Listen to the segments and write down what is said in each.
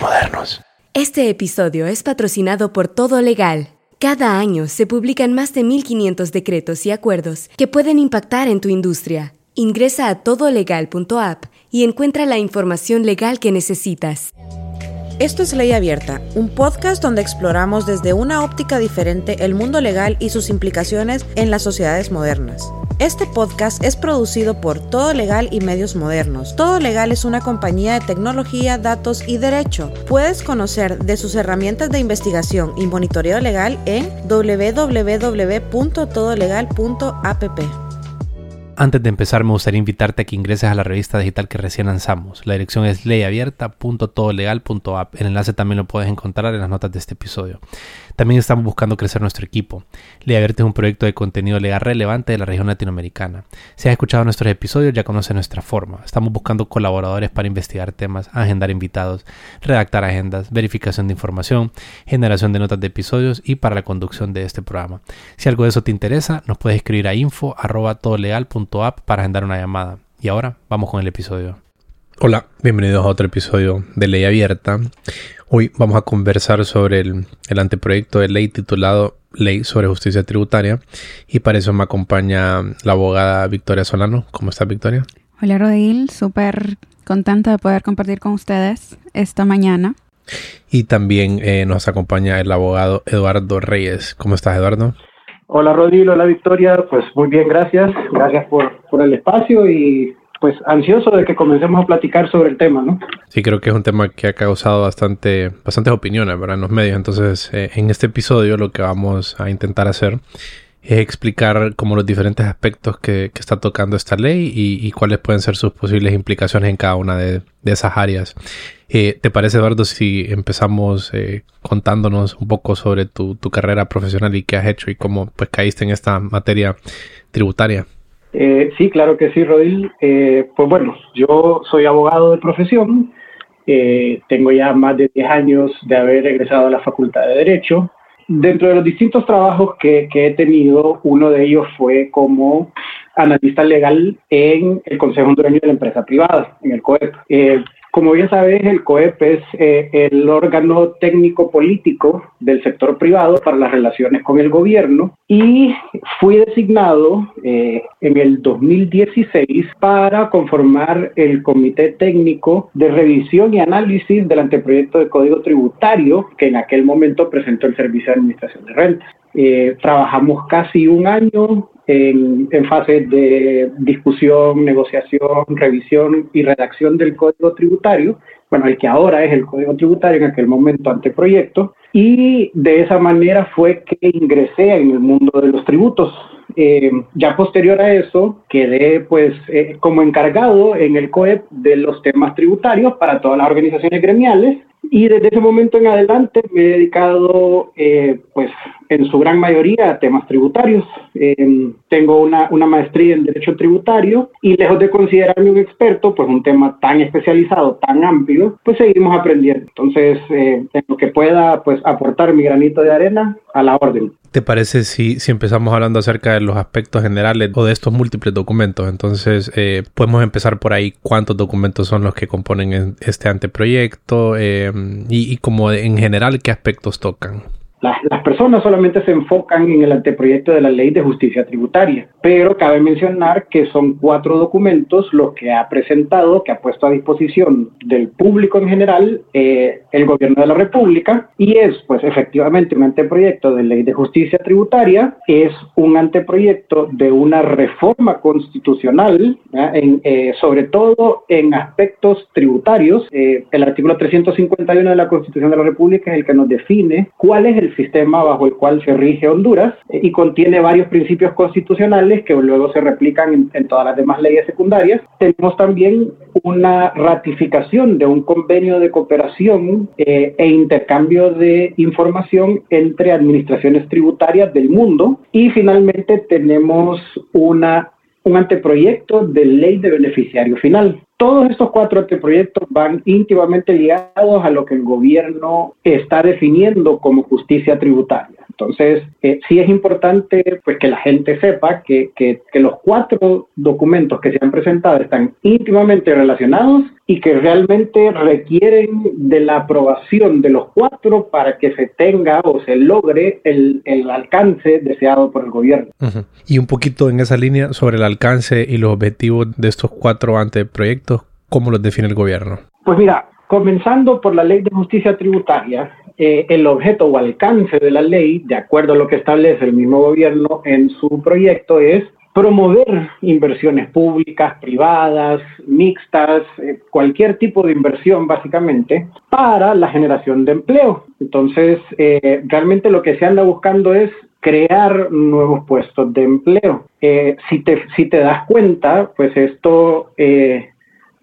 modernos. Este episodio es patrocinado por Todo Legal. Cada año se publican más de 1.500 decretos y acuerdos que pueden impactar en tu industria. Ingresa a todolegal.app y encuentra la información legal que necesitas. Esto es Ley Abierta, un podcast donde exploramos desde una óptica diferente el mundo legal y sus implicaciones en las sociedades modernas. Este podcast es producido por Todo Legal y Medios Modernos. Todo Legal es una compañía de tecnología, datos y derecho. Puedes conocer de sus herramientas de investigación y monitoreo legal en www.todolegal.app. Antes de empezar, me gustaría invitarte a que ingreses a la revista digital que recién lanzamos. La dirección es leyabierta.todolegal.app. El enlace también lo puedes encontrar en las notas de este episodio. También estamos buscando crecer nuestro equipo. Ley Abierta es un proyecto de contenido legal relevante de la región latinoamericana. Si has escuchado nuestros episodios, ya conoces nuestra forma. Estamos buscando colaboradores para investigar temas, agendar invitados, redactar agendas, verificación de información, generación de notas de episodios y para la conducción de este programa. Si algo de eso te interesa, nos puedes escribir a info.todolegal.app para agendar una llamada. Y ahora vamos con el episodio. Hola, bienvenidos a otro episodio de Ley Abierta. Hoy vamos a conversar sobre el, anteproyecto de ley titulado Ley sobre Justicia Tributaria y para eso me acompaña la abogada Victoria Solano. ¿Cómo estás, Victoria? Hola, Rodil. Súper contenta de poder compartir con ustedes esta mañana. Y también eh, nos acompaña el abogado Eduardo Reyes. ¿Cómo estás, Eduardo? Hola, Rodil. Hola, Victoria. Pues muy bien, gracias. Gracias por, por el espacio y pues ansioso de que comencemos a platicar sobre el tema, ¿no? Sí, creo que es un tema que ha causado bastante, bastantes opiniones, ¿verdad? En los medios. Entonces, eh, en este episodio lo que vamos a intentar hacer es explicar como los diferentes aspectos que, que está tocando esta ley y, cuáles pueden ser sus posibles implicaciones en cada una de, esas áreas. Eh, ¿Te parece, Eduardo, si empezamos eh, contándonos un poco sobre tu, tu carrera profesional y qué has hecho y cómo pues caíste en esta materia tributaria? Eh, sí, claro que sí, Rodil. Eh, pues bueno, yo soy abogado de profesión, eh, tengo ya más de 10 años de haber egresado a la Facultad de Derecho. Dentro de los distintos trabajos que, que he tenido, uno de ellos fue como analista legal en el Consejo Hondureño de la Empresa Privada, en el COEP. Como bien sabes, el COEP es eh, el órgano técnico político del sector privado para las relaciones con el gobierno y fui designado eh, en el 2016 para conformar el comité técnico de revisión y análisis del anteproyecto de código tributario que en aquel momento presentó el Servicio de Administración de Rentas. Eh, trabajamos casi un año en, en fases de discusión, negociación, revisión y redacción del código tributario, bueno, el que ahora es el código tributario, en aquel momento anteproyecto, y de esa manera fue que ingresé en el mundo de los tributos. Eh, ya posterior a eso, quedé pues eh, como encargado en el COEP de los temas tributarios para todas las organizaciones gremiales y desde ese momento en adelante me he dedicado, eh, pues, en su gran mayoría temas tributarios. Eh, tengo una, una, maestría en Derecho Tributario y lejos de considerarme un experto, pues un tema tan especializado, tan amplio, pues seguimos aprendiendo. Entonces, eh, en lo que pueda, pues, aportar mi granito de arena a la orden. ¿Te parece si, si empezamos hablando acerca de los aspectos generales o de estos múltiples documentos? Entonces, eh, podemos empezar por ahí cuántos documentos son los que componen este anteproyecto eh, y, y como en general qué aspectos tocan. Las, personas solamente se enfocan en el anteproyecto de la ley de justicia tributaria, pero cabe mencionar que son cuatro documentos los que ha presentado, que ha puesto a disposición del público en general eh, el gobierno de la República y es pues efectivamente un anteproyecto de ley de justicia tributaria, es un anteproyecto de una reforma constitucional, en, eh, sobre todo en aspectos tributarios. Eh, el artículo 351 de la Constitución de la República es el que nos define cuál es el sistema bajo el cual se rige Honduras eh, y contiene varios principios constitucionales que luego se replican en, todas las demás leyes secundarias. Tenemos también una ratificación de un convenio de cooperación eh, e intercambio de información entre administraciones tributarias del mundo y finalmente tenemos una un anteproyecto de ley de beneficiario final. Todos estos cuatro anteproyectos van íntimamente ligados a lo que el gobierno está definiendo como justicia tributaria. Entonces, eh, sí es importante pues, que la gente sepa que, que, que, los cuatro documentos que se han presentado están íntimamente relacionados y que realmente requieren de la aprobación de los cuatro para que se tenga o se logre el, el alcance deseado por el gobierno. Y un poquito en esa línea sobre el alcance y los objetivos de estos cuatro anteproyectos, ¿cómo los define el gobierno? Pues mira, comenzando por la ley de justicia tributaria, eh, el objeto o alcance de la ley, de acuerdo a lo que establece el mismo gobierno en su proyecto, es promover inversiones públicas, privadas, mixtas, eh, cualquier tipo de inversión básicamente, para la generación de empleo. Entonces, eh, realmente lo que se anda buscando es crear nuevos puestos de empleo. si, te, si te das cuenta, pues esto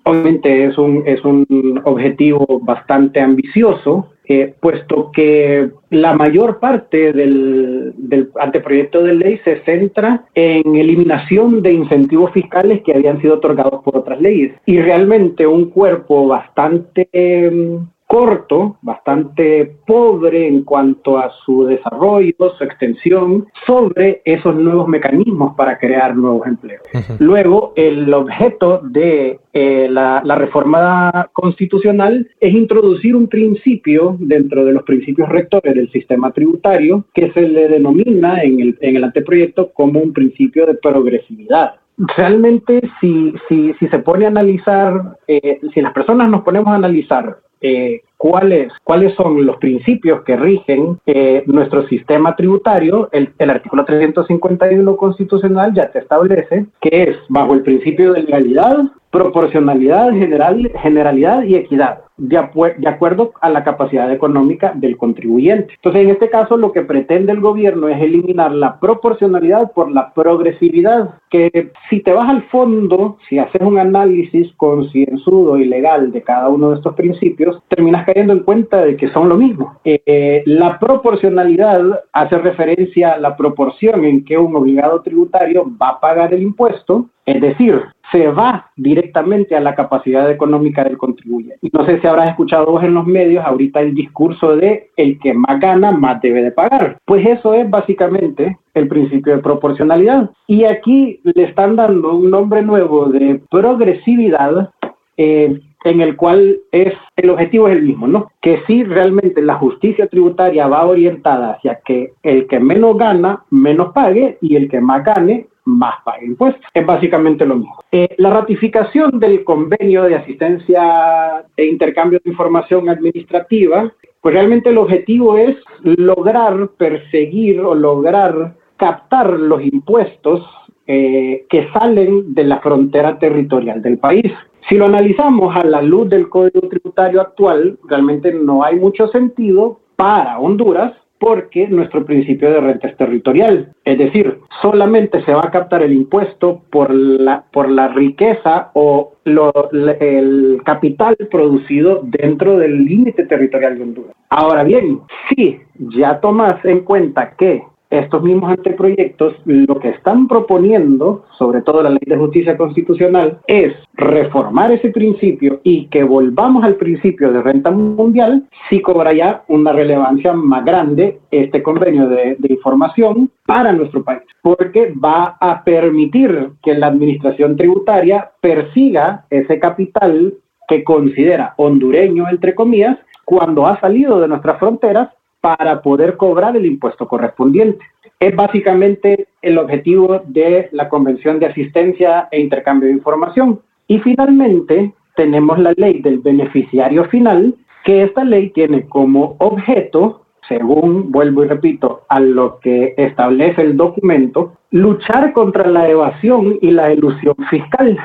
obviamente es un, es un objetivo bastante ambicioso, eh, puesto que la mayor parte del, anteproyecto de ley se centra en eliminación de incentivos fiscales que habían sido otorgados por otras leyes. Y realmente un cuerpo bastante em, corto, bastante pobre en cuanto a su desarrollo, su extensión, sobre esos nuevos mecanismos para crear nuevos empleos. Luego, el objeto de eh, la, reforma constitucional es introducir un principio dentro de los principios rectores del sistema tributario que se le denomina en el, en el anteproyecto como un principio de progresividad realmente si, si, si, se pone a analizar, eh, si las personas nos ponemos a analizar eh, cuáles, cuáles son los principios que rigen eh, nuestro sistema tributario, el, el, artículo 351 constitucional ya te establece que es bajo el principio de legalidad, proporcionalidad, general, generalidad y equidad de, acuerdo a la capacidad económica del contribuyente. Entonces, en este caso, lo que pretende el gobierno es eliminar la proporcionalidad por la progresividad, que si te vas al fondo, si haces un análisis concienzudo y legal de cada uno de estos principios, terminas cayendo en cuenta de que son lo mismo. Eh, la proporcionalidad hace referencia a la proporción en que un obligado tributario va a pagar el impuesto, es decir, se va directamente a la capacidad económica del contribuyente. No sé si habrás escuchado vos en los medios ahorita el discurso de el que más gana, más debe de pagar. Pues eso es básicamente el principio de proporcionalidad. Y aquí le están dando un nombre nuevo de progresividad. Eh, en el cual es el objetivo es el mismo, ¿no? Que si realmente la justicia tributaria va orientada hacia que el que menos gana, menos pague y el que más gane, más pague impuestos. Es básicamente lo mismo. Eh, la ratificación del convenio de asistencia e intercambio de información administrativa, pues realmente el objetivo es lograr perseguir o lograr captar los impuestos eh, que salen de la frontera territorial del país. Si lo analizamos a la luz del Código Tributario actual, realmente no hay mucho sentido para Honduras porque nuestro principio de renta es territorial. Es decir, solamente se va a captar el impuesto por la, por la riqueza o el capital producido dentro del límite territorial de Honduras. Ahora bien, si ya tomas en cuenta que estos mismos anteproyectos lo que están proponiendo, sobre todo la ley de justicia constitucional, es reformar ese principio y que volvamos al principio de renta mundial, si cobra ya una relevancia más grande este convenio de, de información para nuestro país, porque va a permitir que la administración tributaria persiga ese capital que considera hondureño, entre comillas, cuando ha salido de nuestras fronteras para poder cobrar el impuesto correspondiente. Es básicamente el objetivo de la Convención de Asistencia e Intercambio de Información. Y finalmente tenemos la ley del beneficiario final, que esta ley tiene como objeto, según vuelvo y repito, a lo que establece el documento, luchar contra la evasión y la elusión fiscal,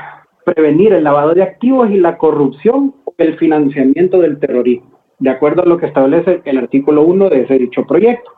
prevenir el lavado de activos y la corrupción o el financiamiento del terrorismo de acuerdo a lo que establece el artículo 1 de ese dicho proyecto.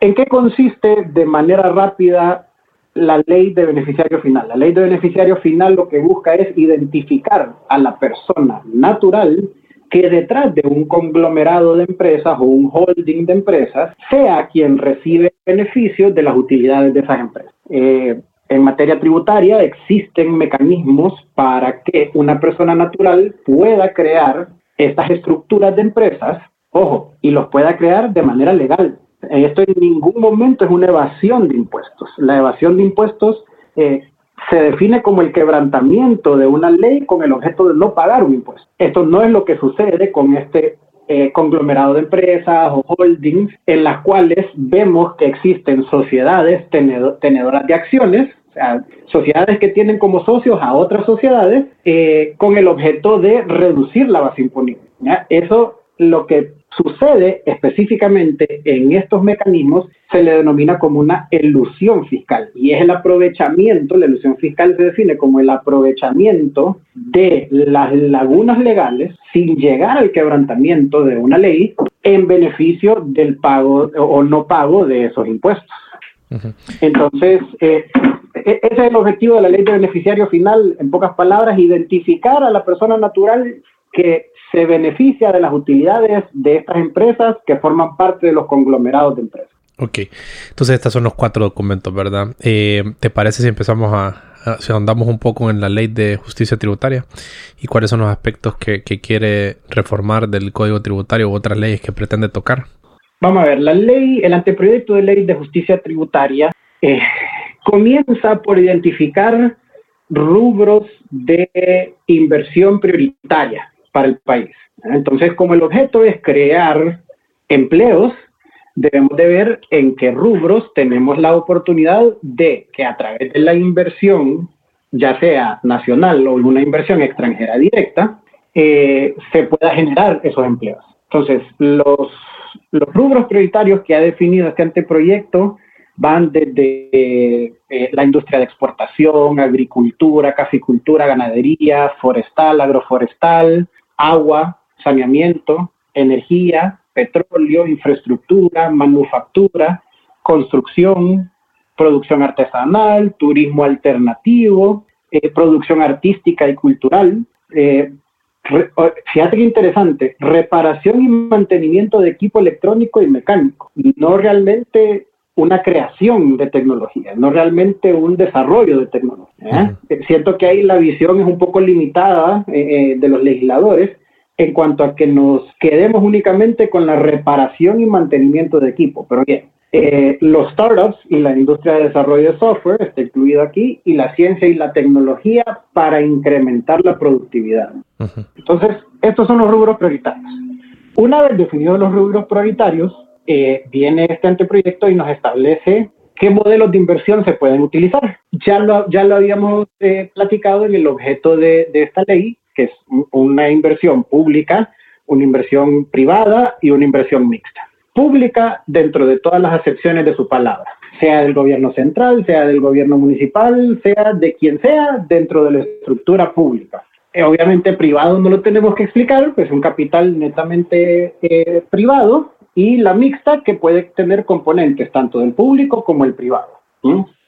¿En qué consiste de manera rápida la ley de beneficiario final? La ley de beneficiario final lo que busca es identificar a la persona natural que detrás de un conglomerado de empresas o un holding de empresas sea quien recibe beneficios de las utilidades de esas empresas. Eh, en materia tributaria existen mecanismos para que una persona natural pueda crear estas estructuras de empresas, ojo, y los pueda crear de manera legal. Esto en ningún momento es una evasión de impuestos. La evasión de impuestos eh, se define como el quebrantamiento de una ley con el objeto de no pagar un impuesto. Esto no es lo que sucede con este eh, conglomerado de empresas o holdings en las cuales vemos que existen sociedades tenedoras de acciones, o sea, sociedades que tienen como socios a otras sociedades eh, con el objeto de reducir la base imponible. Eso lo que sucede específicamente en estos mecanismos se le denomina como una elusión fiscal y es el aprovechamiento, la ilusión fiscal se define como el aprovechamiento de las lagunas legales sin llegar al quebrantamiento de una ley en beneficio del pago o no pago de esos impuestos. Entonces, eh, ese es el objetivo de la ley de beneficiario final, en pocas palabras, identificar a la persona natural que se beneficia de las utilidades de estas empresas que forman parte de los conglomerados de empresas. Ok, entonces estos son los cuatro documentos, ¿verdad? Eh, ¿Te parece si empezamos a, si andamos un poco en la ley de justicia tributaria y cuáles son los aspectos que, quiere reformar del código tributario u otras leyes que pretende tocar? Vamos a ver, la ley, el anteproyecto de ley de justicia tributaria eh, comienza por identificar rubros de inversión prioritaria para el país. Entonces, como el objeto es crear empleos, debemos de ver en qué rubros tenemos la oportunidad de que a través de la inversión, ya sea nacional o una inversión extranjera directa, eh, se pueda generar esos empleos. Entonces, los, los rubros prioritarios que ha definido este anteproyecto van desde eh, la industria de exportación, agricultura, caficultura, ganadería, forestal, agroforestal, agua, saneamiento, energía, petróleo, infraestructura, manufactura, construcción, producción artesanal, turismo alternativo, eh, producción artística y cultural. Eh, fíjate qué interesante, reparación y mantenimiento de equipo electrónico y mecánico, no realmente una creación de tecnología, no realmente un desarrollo de tecnología. ¿eh? Siento que ahí la visión es un poco limitada eh, eh, de los legisladores en cuanto a que nos quedemos únicamente con la reparación y mantenimiento de equipo. Pero bien, los startups y la industria de desarrollo de software está incluido aquí y la ciencia y la tecnología para incrementar la productividad. Entonces, estos son los rubros prioritarios. Una vez definidos los rubros prioritarios, eh, viene este anteproyecto y nos establece qué modelos de inversión se pueden utilizar. Ya lo, ya lo habíamos eh, platicado en el objeto de, esta ley, que es una inversión pública, una inversión privada y una inversión mixta. Pública dentro de todas las acepciones de su palabra, sea del gobierno central, sea del gobierno municipal, sea de quien sea dentro de la estructura pública. Eh, obviamente privado no lo tenemos que explicar, pues un capital netamente privado, y la mixta que puede tener componentes tanto del público como el privado.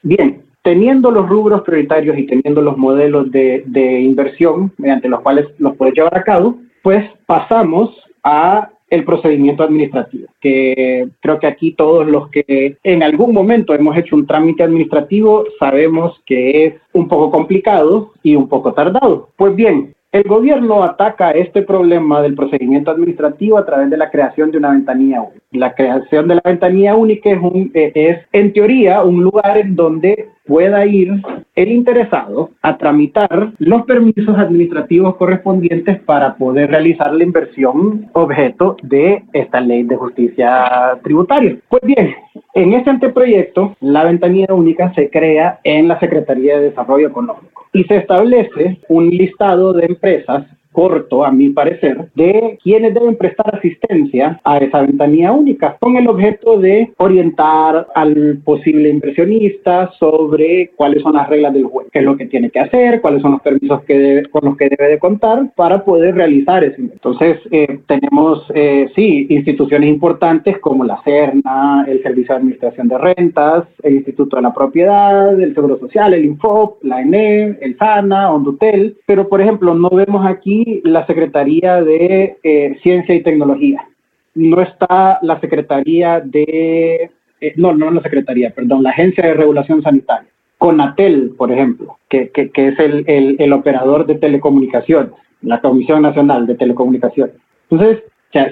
Bien, teniendo los rubros prioritarios y teniendo los modelos de, de inversión mediante los cuales los puedes llevar a cabo, pues pasamos a el procedimiento administrativo, que creo que aquí todos los que en algún momento hemos hecho un trámite administrativo sabemos que es un poco complicado y un poco tardado. Pues bien, el gobierno ataca este problema del procedimiento administrativo a través de la creación de una ventanilla. La creación de la ventanilla única es, eh, es en teoría, un lugar en donde pueda ir el interesado a tramitar los permisos administrativos correspondientes para poder realizar la inversión objeto de esta ley de justicia tributaria. Pues bien, en este anteproyecto, la ventanilla única se crea en la Secretaría de Desarrollo Económico y se establece un listado de empresas corto, a mi parecer, de quienes deben prestar asistencia a esa ventanilla única, con el objeto de orientar al posible inversionista sobre cuáles son las reglas del juego, qué es lo que tiene que hacer, cuáles son los permisos que con los que debe de contar para poder realizar ese Entonces, eh, tenemos, eh, sí, instituciones importantes como la CERNA, el Servicio de Administración de Rentas, el Instituto de la Propiedad, el Seguro Social, el INFOP, la ENE, el SANA, Ondutel, pero por ejemplo, no vemos aquí la Secretaría de eh, Ciencia y Tecnología. No está la Secretaría de... Eh, no, no la Secretaría, perdón, la Agencia de Regulación Sanitaria. Conatel, por ejemplo, que, que, es el, el, operador de telecomunicaciones, la Comisión Nacional de Telecomunicaciones. Entonces,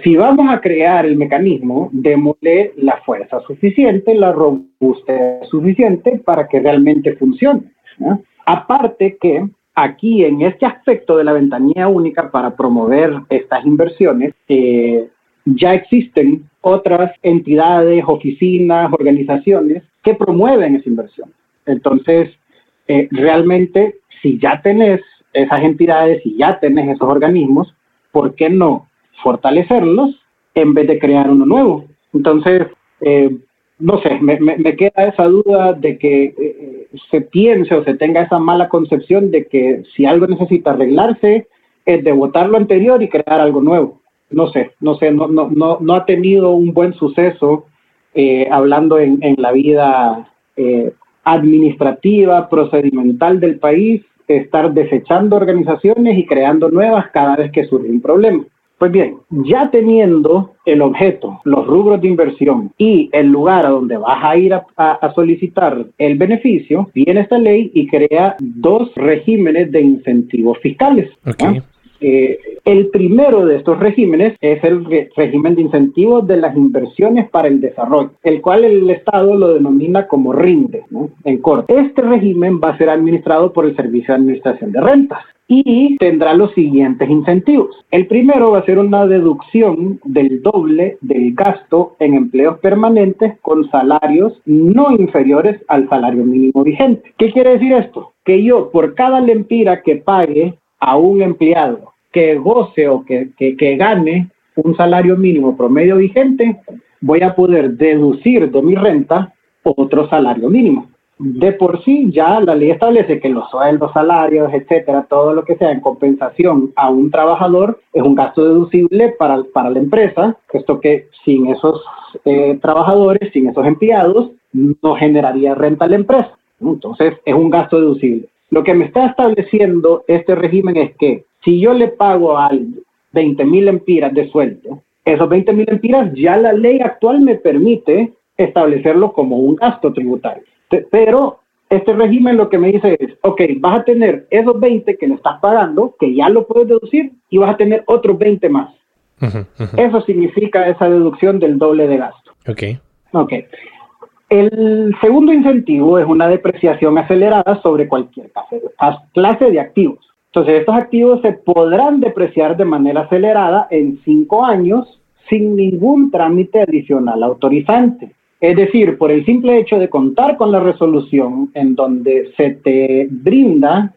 si vamos a crear el mecanismo, démosle la fuerza suficiente, la robustez suficiente para que realmente funcione. Aparte que aquí en este aspecto de la ventanilla única para promover estas inversiones, eh, ya existen otras entidades, oficinas, organizaciones que promueven esa inversión. Entonces, eh, realmente, si ya tenés esas entidades, y ya tenés esos organismos, ¿por qué no fortalecerlos en vez de crear uno nuevo? Entonces, eh, no sé, me, queda esa duda de que eh, se piense o se tenga esa mala concepción de que si algo necesita arreglarse, es de votar lo anterior y crear algo nuevo. No sé, no sé, no, no, no, no ha tenido un buen suceso eh, hablando en, en, la vida administrativa, procedimental del país, estar desechando organizaciones y creando nuevas cada vez que surge un problema. Pues bien, ya teniendo el objeto, los rubros de inversión y el lugar a donde vas a ir a, solicitar el beneficio, viene esta ley y crea dos regímenes de incentivos fiscales. Okay. Eh, el primero de estos regímenes es el régimen de incentivos de las inversiones para el desarrollo, el cual el Estado lo denomina como RINDE, en corto. Este régimen va a ser administrado por el Servicio de Administración de Rentas y tendrá los siguientes incentivos. El primero va a ser una deducción del doble del gasto en empleos permanentes con salarios no inferiores al salario mínimo vigente. ¿Qué quiere decir esto? Que yo por cada lempira que pague a un empleado que goce o que, que, gane un salario mínimo promedio vigente, voy a poder deducir de mi renta otro salario mínimo. De por sí, ya la ley establece que los sueldos, salarios, etcétera, todo lo que sea en compensación a un trabajador es un gasto deducible para, para la empresa, esto que sin esos eh, trabajadores, sin esos empleados, no generaría renta a la empresa. Entonces, es un gasto deducible. Lo que me está estableciendo este régimen es que si yo le pago a 20 mil empiras de sueldo, esos 20 mil empiras ya la ley actual me permite establecerlo como un gasto tributario. Pero este régimen lo que me dice es, ok, vas a tener esos 20 que le estás pagando, que ya lo puedes deducir, y vas a tener otros 20 más. Eso significa esa deducción del doble de gasto. Ok. Ok. El segundo incentivo es una depreciación acelerada sobre cualquier clase de activos. Entonces, estos activos se podrán depreciar de manera acelerada en cinco años sin ningún trámite adicional autorizante. Es decir, por el simple hecho de contar con la resolución en donde se te brinda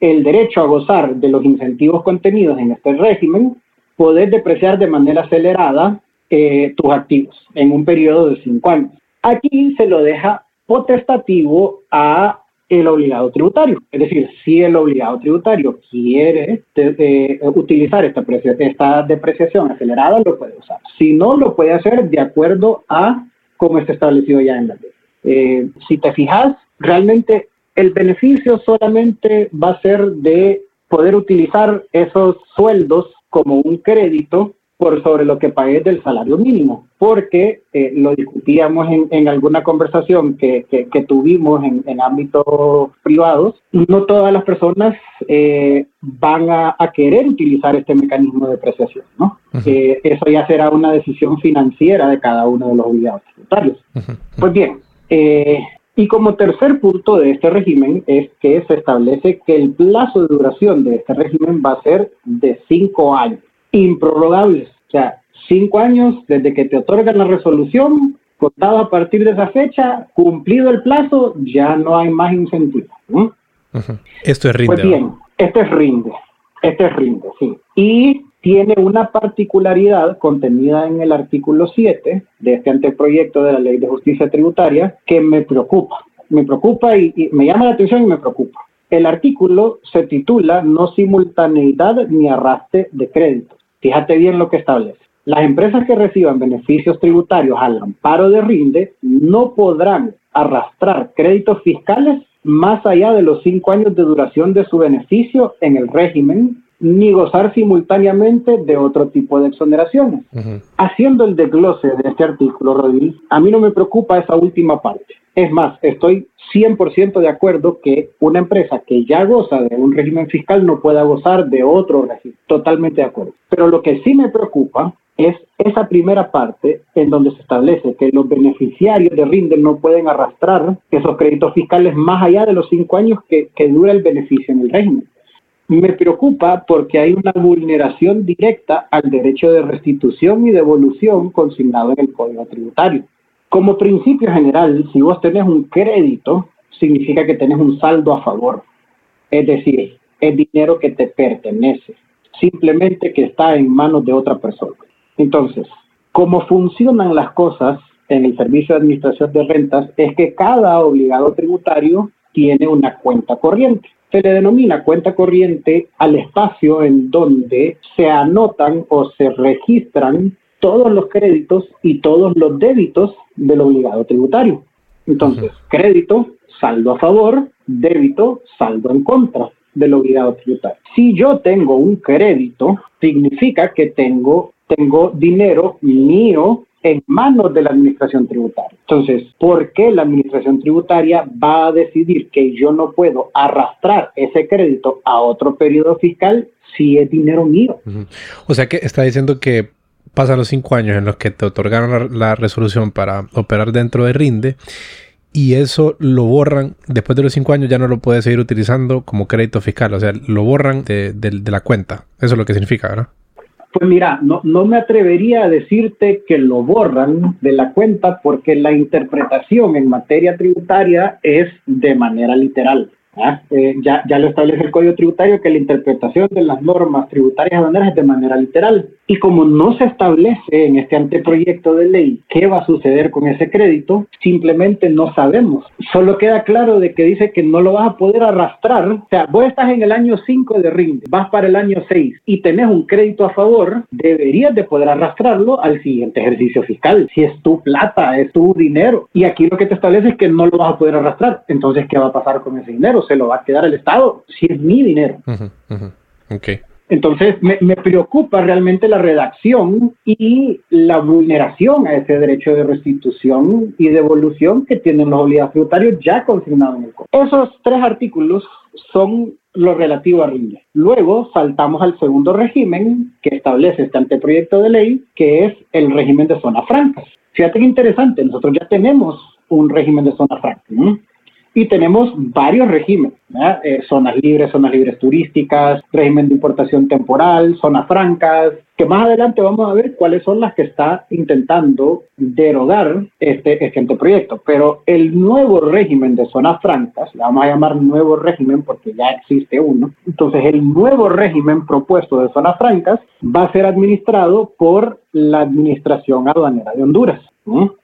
el derecho a gozar de los incentivos contenidos en este régimen, poder depreciar de manera acelerada eh, tus activos en un periodo de cinco años. Aquí se lo deja potestativo a el obligado tributario. Es decir, si el obligado tributario quiere utilizar esta depreciación acelerada, lo puede usar. Si no, lo puede hacer de acuerdo a cómo está establecido ya en la ley. Eh, si te fijas, realmente el beneficio solamente va a ser de poder utilizar esos sueldos como un crédito por sobre lo que pagué del salario mínimo, porque eh, lo discutíamos en, en, alguna conversación que, que, tuvimos en, en, ámbitos privados, no todas las personas eh, van a, a, querer utilizar este mecanismo de depreciación, ¿no? Eh, eso ya será una decisión financiera de cada uno de los obligados tributarios. Pues bien, y como tercer punto de este régimen es que se establece que el plazo de duración de este régimen va a ser de cinco años improrrogables. O sea, cinco años desde que te otorgan la resolución, contado a partir de esa fecha, cumplido el plazo, ya no hay más incentivo. Esto es rinde. Pues bien, este es rinde. Este es rinde, sí. Y tiene una particularidad contenida en el artículo 7 de este anteproyecto de la Ley de Justicia Tributaria que me preocupa. Me preocupa y me llama la atención y me preocupa. El artículo se titula No simultaneidad ni arrastre de créditos. Fíjate bien lo que establece. Las empresas que reciban beneficios tributarios al amparo de RINDE no podrán arrastrar créditos fiscales más allá de los cinco años de duración de su beneficio en el régimen, ni gozar simultáneamente de otro tipo de exoneraciones. Haciendo el desglose de este artículo, Rodríguez, a mí no me preocupa esa última parte. Es más, estoy 100% de acuerdo que una empresa que ya goza de un régimen fiscal no pueda gozar de otro régimen. Totalmente de acuerdo. Pero lo que sí me preocupa es esa primera parte en donde se establece que los beneficiarios de RINDE no pueden arrastrar esos créditos fiscales más allá de los cinco años que, que dura el beneficio en el régimen. Me preocupa porque hay una vulneración directa al derecho de restitución y devolución consignado en el Código Tributario. Como principio general, si vos tenés un crédito, significa que tenés un saldo a favor. Es decir, es dinero que te pertenece, simplemente que está en manos de otra persona. Entonces, cómo funcionan las cosas en el Servicio de Administración de Rentas es que cada obligado tributario tiene una cuenta corriente. Se le denomina cuenta corriente al espacio en donde se anotan o se registran todos los créditos y todos los débitos del obligado tributario. Entonces, crédito, saldo a favor, débito, saldo en contra del obligado tributario. Si yo tengo un crédito, significa que tengo, tengo dinero mío en manos de la administración tributaria. Entonces, ¿por qué la administración tributaria va a decidir que yo no puedo arrastrar ese crédito a otro periodo fiscal si es dinero mío? O sea que está diciendo que pasan los cinco años en los que te otorgaron la, la resolución para operar dentro de RINDE y eso lo borran, después de los cinco años ya no lo puedes seguir utilizando como crédito fiscal, o sea, lo borran de, la cuenta. Eso es lo que significa, ¿verdad? Pues mira, no, no me atrevería a decirte que lo borran de la cuenta porque la interpretación en materia tributaria es de manera literal. ¿Ah? Eh, ya, ya lo establece el Código Tributario que la interpretación de las normas tributarias aduaneras es de manera literal. Y como no se establece en este anteproyecto de ley qué va a suceder con ese crédito, simplemente no sabemos. Solo queda claro de que dice que no lo vas a poder arrastrar. O sea, vos estás en el año 5 de RINDE, vas para el año 6 y tenés un crédito a favor, deberías de poder arrastrarlo al siguiente ejercicio fiscal. Si es tu plata, es tu dinero. Y aquí lo que te establece es que no lo vas a poder arrastrar. Entonces, ¿qué va a pasar con ese dinero? se lo va a quedar el Estado, si es mi dinero. Entonces, me, preocupa realmente la redacción y la vulneración a ese derecho de restitución y devolución que tienen los obligados tributarios ya consignados en el código. Esos tres artículos son lo relativo a RINDE. Luego saltamos al segundo régimen que establece este anteproyecto de ley, que es el régimen de zonas francas. Fíjate que interesante, nosotros ya tenemos un régimen de zona franca. Y tenemos varios regímenes, eh, zonas libres, zonas libres turísticas, régimen de importación temporal, zonas francas, que más adelante vamos a ver cuáles son las que está intentando derogar este, este proyecto. Pero el nuevo régimen de zonas francas, le vamos a llamar nuevo régimen porque ya existe uno, entonces el nuevo régimen propuesto de zonas francas va a ser administrado por la Administración Aduanera de Honduras.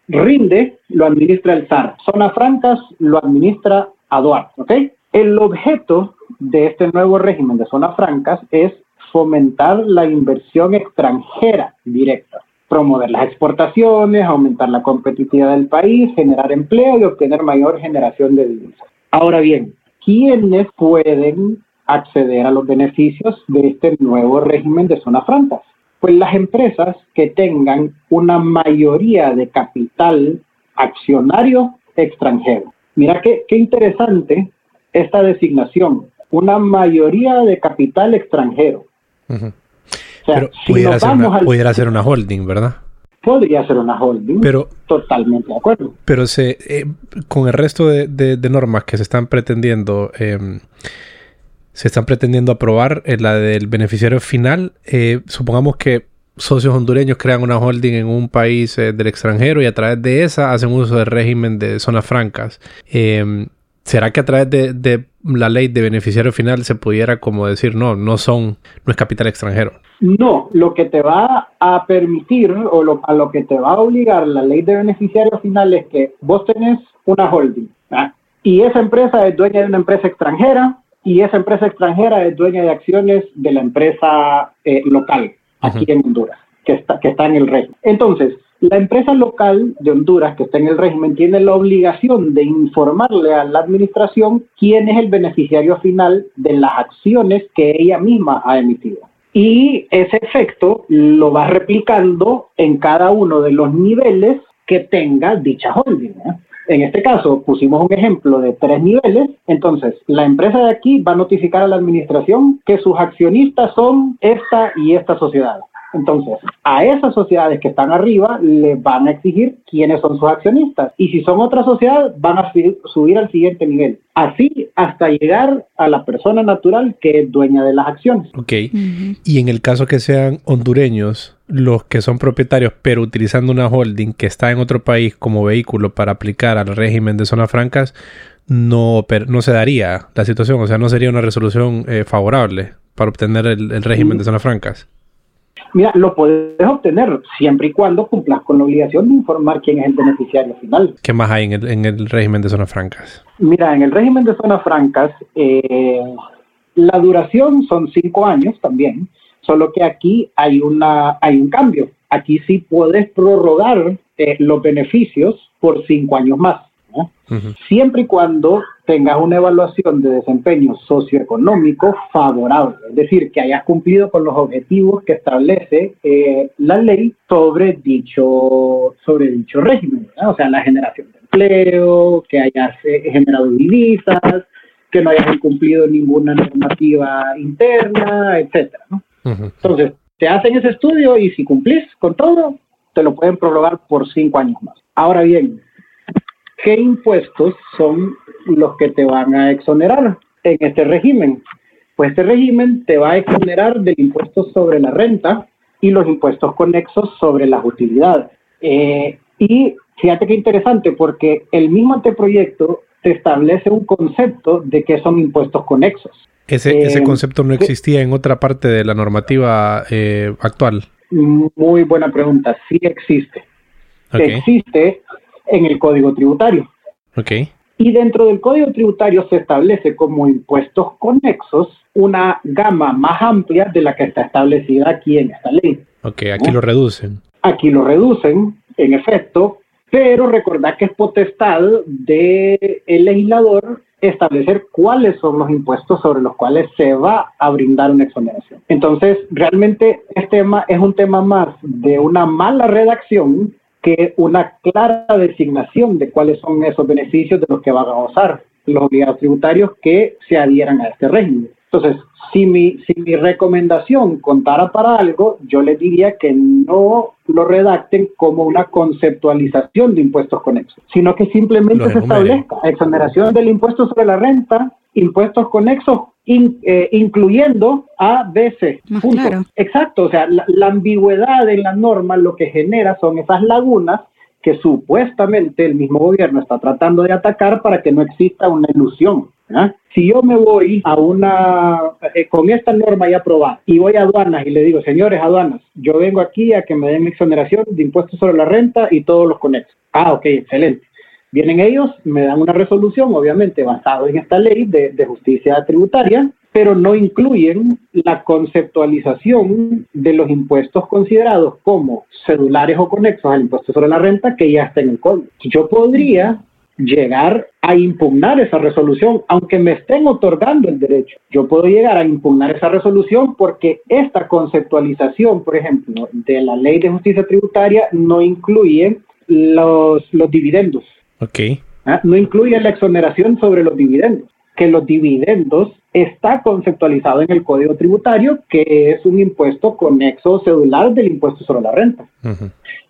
Rinde lo administra el SAR. Zonas francas lo administra ADUAR. ¿ok? El objeto de este nuevo régimen de zonas francas es fomentar la inversión extranjera directa, promover las exportaciones, aumentar la competitividad del país, generar empleo y obtener mayor generación de divisas. Ahora bien, ¿quiénes pueden acceder a los beneficios de este nuevo régimen de zonas francas? Pues las empresas que tengan una mayoría de capital accionario extranjero. Mira qué, qué interesante esta designación, una mayoría de capital extranjero. Pero pudiera, ser una, pudiera, ser una, holding, ¿verdad? Podría ser una holding. Pero, totalmente de acuerdo. Pero se, eh, con el resto de, de, normas que se están pretendiendo eh, se están pretendiendo aprobar, la del beneficiario final. Eh, supongamos que socios hondureños crean una holding en un país eh, del extranjero y a través de esa hacen uso del régimen de zonas francas. Em, ¿Será que a través de, la ley de beneficiario final se pudiera como decir, no, no son, no es capital extranjero? No, lo que te va a permitir o a lo que te va a obligar la ley de beneficiario final es que vos tenés una holding y esa empresa es dueña de una empresa extranjera y esa empresa extranjera es dueña de acciones de la empresa eh, local aquí en Honduras, que está, que está en el régimen. Entonces, la empresa local de Honduras que está en el régimen tiene la obligación de informarle a la administración quién es el beneficiario final de las acciones que ella misma ha emitido. Y ese efecto lo va replicando en cada uno de los niveles que tenga dicha holding. ¿eh? En este caso, pusimos un ejemplo de tres niveles. Entonces, la empresa de aquí va a notificar a la administración que sus accionistas son esta y esta sociedad. Entonces, a esas sociedades que están arriba les van a exigir quiénes son sus accionistas. Y si son otras sociedades, van a subir, al siguiente nivel. Así hasta llegar a la persona natural que es dueña de las acciones. Ok. Y en el caso que sean hondureños, los que son propietarios, pero utilizando una holding que está en otro país como vehículo para aplicar al régimen de zonas francas, no, no se daría la situación, o sea, no sería una resolución eh, favorable para obtener el, régimen de zonas francas. Mira, lo puedes obtener siempre y cuando cumplas con la obligación de informar quién es el beneficiario final. ¿Qué más hay en el, en el régimen de zonas francas? Mira, en el régimen de zonas francas, eh, la duración son cinco años también, solo que aquí hay, una, hay un cambio. Aquí sí puedes prorrogar eh, los beneficios por cinco años más. Siempre y cuando tengas una evaluación de desempeño socioeconómico favorable, es decir, que hayas cumplido con los objetivos que establece eh, la ley sobre dicho, sobre dicho régimen, o sea, la generación de empleo, que hayas eh, generado divisas, que no hayas incumplido ninguna normativa interna, etcétera. Entonces, te hacen ese estudio y si cumplís con todo, te lo pueden prorrogar por cinco años más. Ahora bien, ¿qué impuestos son los que te van a exonerar en este régimen? Pues este régimen te va a exonerar del impuesto sobre la renta y los impuestos conexos sobre las utilidades. Eh, y fíjate qué interesante, porque el mismo anteproyecto te establece un concepto de qué son impuestos conexos. Ese, ese eh, concepto no existía en otra parte de la normativa eh, actual. Muy buena pregunta. Sí existe. Existe en el Código Tributario. Ok. Y dentro del Código Tributario se establece como impuestos conexos una gama más amplia de la que está establecida aquí en esta ley. Ok, aquí lo reducen. Aquí lo reducen, en efecto, pero recordad que es potestad del legislador establecer cuáles son los impuestos sobre los cuales se va a brindar una exoneración. Entonces, realmente este tema es un tema más de una mala redacción una clara designación de cuáles son esos beneficios de los que van a gozar los obligados tributarios que se adhieran a este régimen. Entonces, si mi, si mi recomendación contara para algo, yo les diría que no lo redacten como una conceptualización de impuestos conexos, sino que simplemente se establezca exoneración del impuesto sobre la renta, impuestos conexos, eh, incluyendo A, B, C. Exacto, o sea, la, la ambigüedad en la norma lo que genera son esas lagunas que supuestamente el mismo gobierno está tratando de atacar para que no exista una ilusión. ¿Ah? Si yo me voy a una, eh, con esta norma ya aprobada, y voy a aduanas y le digo, señores aduanas, yo vengo aquí a que me den exoneración de impuestos sobre la renta y todos los conexos. Ah, ok, excelente. Vienen ellos, me dan una resolución, obviamente basada en esta ley de, de justicia tributaria, pero no incluyen la conceptualización de los impuestos considerados como cedulares o conexos al impuesto sobre la renta que ya está en el código. Yo podría llegar a impugnar esa resolución, aunque me estén otorgando el derecho. Yo puedo llegar a impugnar esa resolución porque esta conceptualización, por ejemplo, de la ley de justicia tributaria no incluye los, los dividendos. Ok. ¿Ah? No incluye la exoneración sobre los dividendos, que los dividendos está conceptualizado en el Código Tributario, que es un impuesto conexo cedular del impuesto sobre la renta.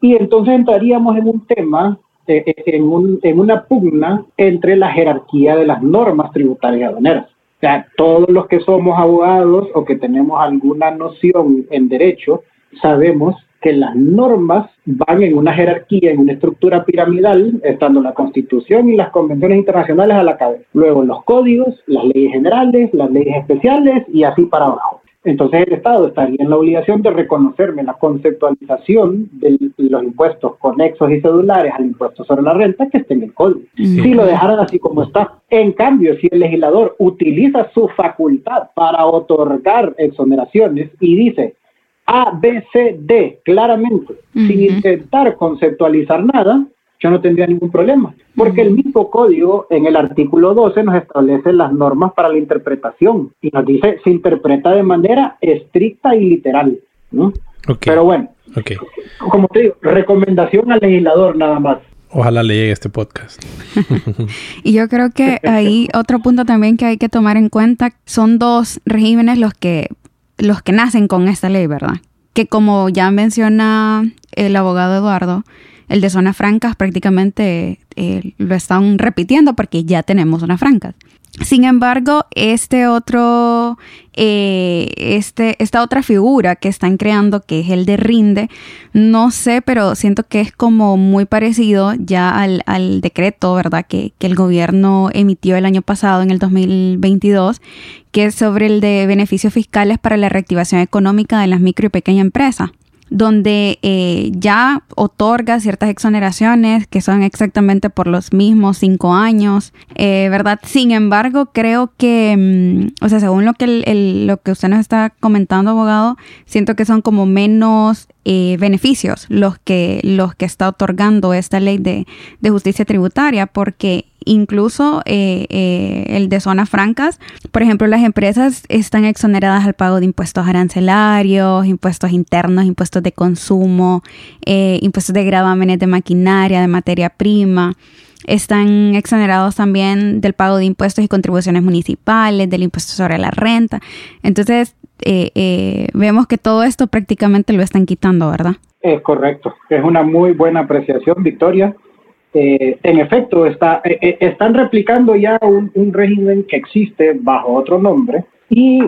Y entonces entraríamos en un tema eh, eh, en, una pugna entre la jerarquía de las normas tributarias aduaneras. O sea, todos los que somos abogados o que tenemos alguna noción en derecho, sabemos que las normas van en una jerarquía, en una estructura piramidal, estando la Constitución y las convenciones internacionales a la cabeza. Luego los códigos, las leyes generales, las leyes especiales y así para abajo. Entonces el Estado estaría en la obligación de reconocerme la conceptualización de los impuestos conexos y cedulares al impuesto sobre la renta que esté en el código. Si lo dejaran así como está. En cambio, si el legislador utiliza su facultad para otorgar exoneraciones y dice A, B, C, D claramente, sin intentar conceptualizar nada, yo no tendría ningún problema, porque el mismo código en el artículo 12 nos establece las normas para la interpretación y nos dice se interpreta de manera estricta y literal. Pero bueno, como te digo, recomendación al legislador nada más. Ojalá le llegue este podcast. y yo creo que ahí otro punto también que hay que tomar en cuenta son dos regímenes los que los que nacen con esta ley, ¿verdad? que como ya menciona el abogado Eduardo, el de zonas francas prácticamente eh, lo están repitiendo porque ya tenemos zonas francas. Sin embargo, este otro, eh, este, esta otra figura que están creando, que es el de Rinde, no sé, pero siento que es como muy parecido ya al, decreto, ¿verdad? Que, que, el gobierno emitió el año pasado, en el 2022, que es sobre el de beneficios fiscales para la reactivación económica de las micro y pequeñas empresas donde eh, ya otorga ciertas exoneraciones que son exactamente por los mismos cinco años, eh, ¿verdad? Sin embargo, creo que, mm, o sea, según lo que, lo que usted nos está comentando, abogado, siento que son como menos eh, beneficios los que, los que está otorgando esta ley de, de justicia tributaria, porque incluso eh, eh, el de zonas francas. Por ejemplo, las empresas están exoneradas al pago de impuestos arancelarios, impuestos internos, impuestos de consumo, eh, impuestos de gravámenes de maquinaria, de materia prima. Están exonerados también del pago de impuestos y contribuciones municipales, del impuesto sobre la renta. Entonces, vemos que todo esto prácticamente lo están quitando, ¿verdad? Es correcto. Es una muy buena apreciación, Victoria. Eh, en efecto, está, eh, eh, están replicando ya un, régimen que existe bajo otro nombre y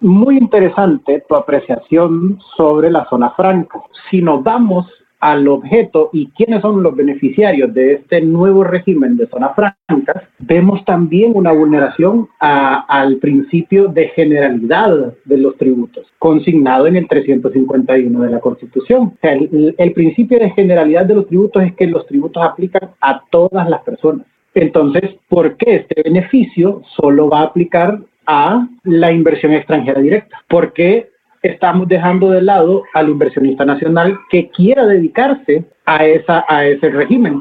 muy interesante tu apreciación sobre la zona franca. Si nos vamos al objeto y quiénes son los beneficiarios de este nuevo régimen de zonas francas, vemos también una vulneración al principio de generalidad de los tributos, consignado en el 351 de la Constitución. el, el principio de generalidad de los tributos es que los tributos aplican a todas las personas. Entonces, ¿por qué este beneficio solo va a aplicar a la inversión extranjera directa? ¿Por qué estamos dejando de lado al inversionista nacional que quiera dedicarse a, esa, a ese régimen.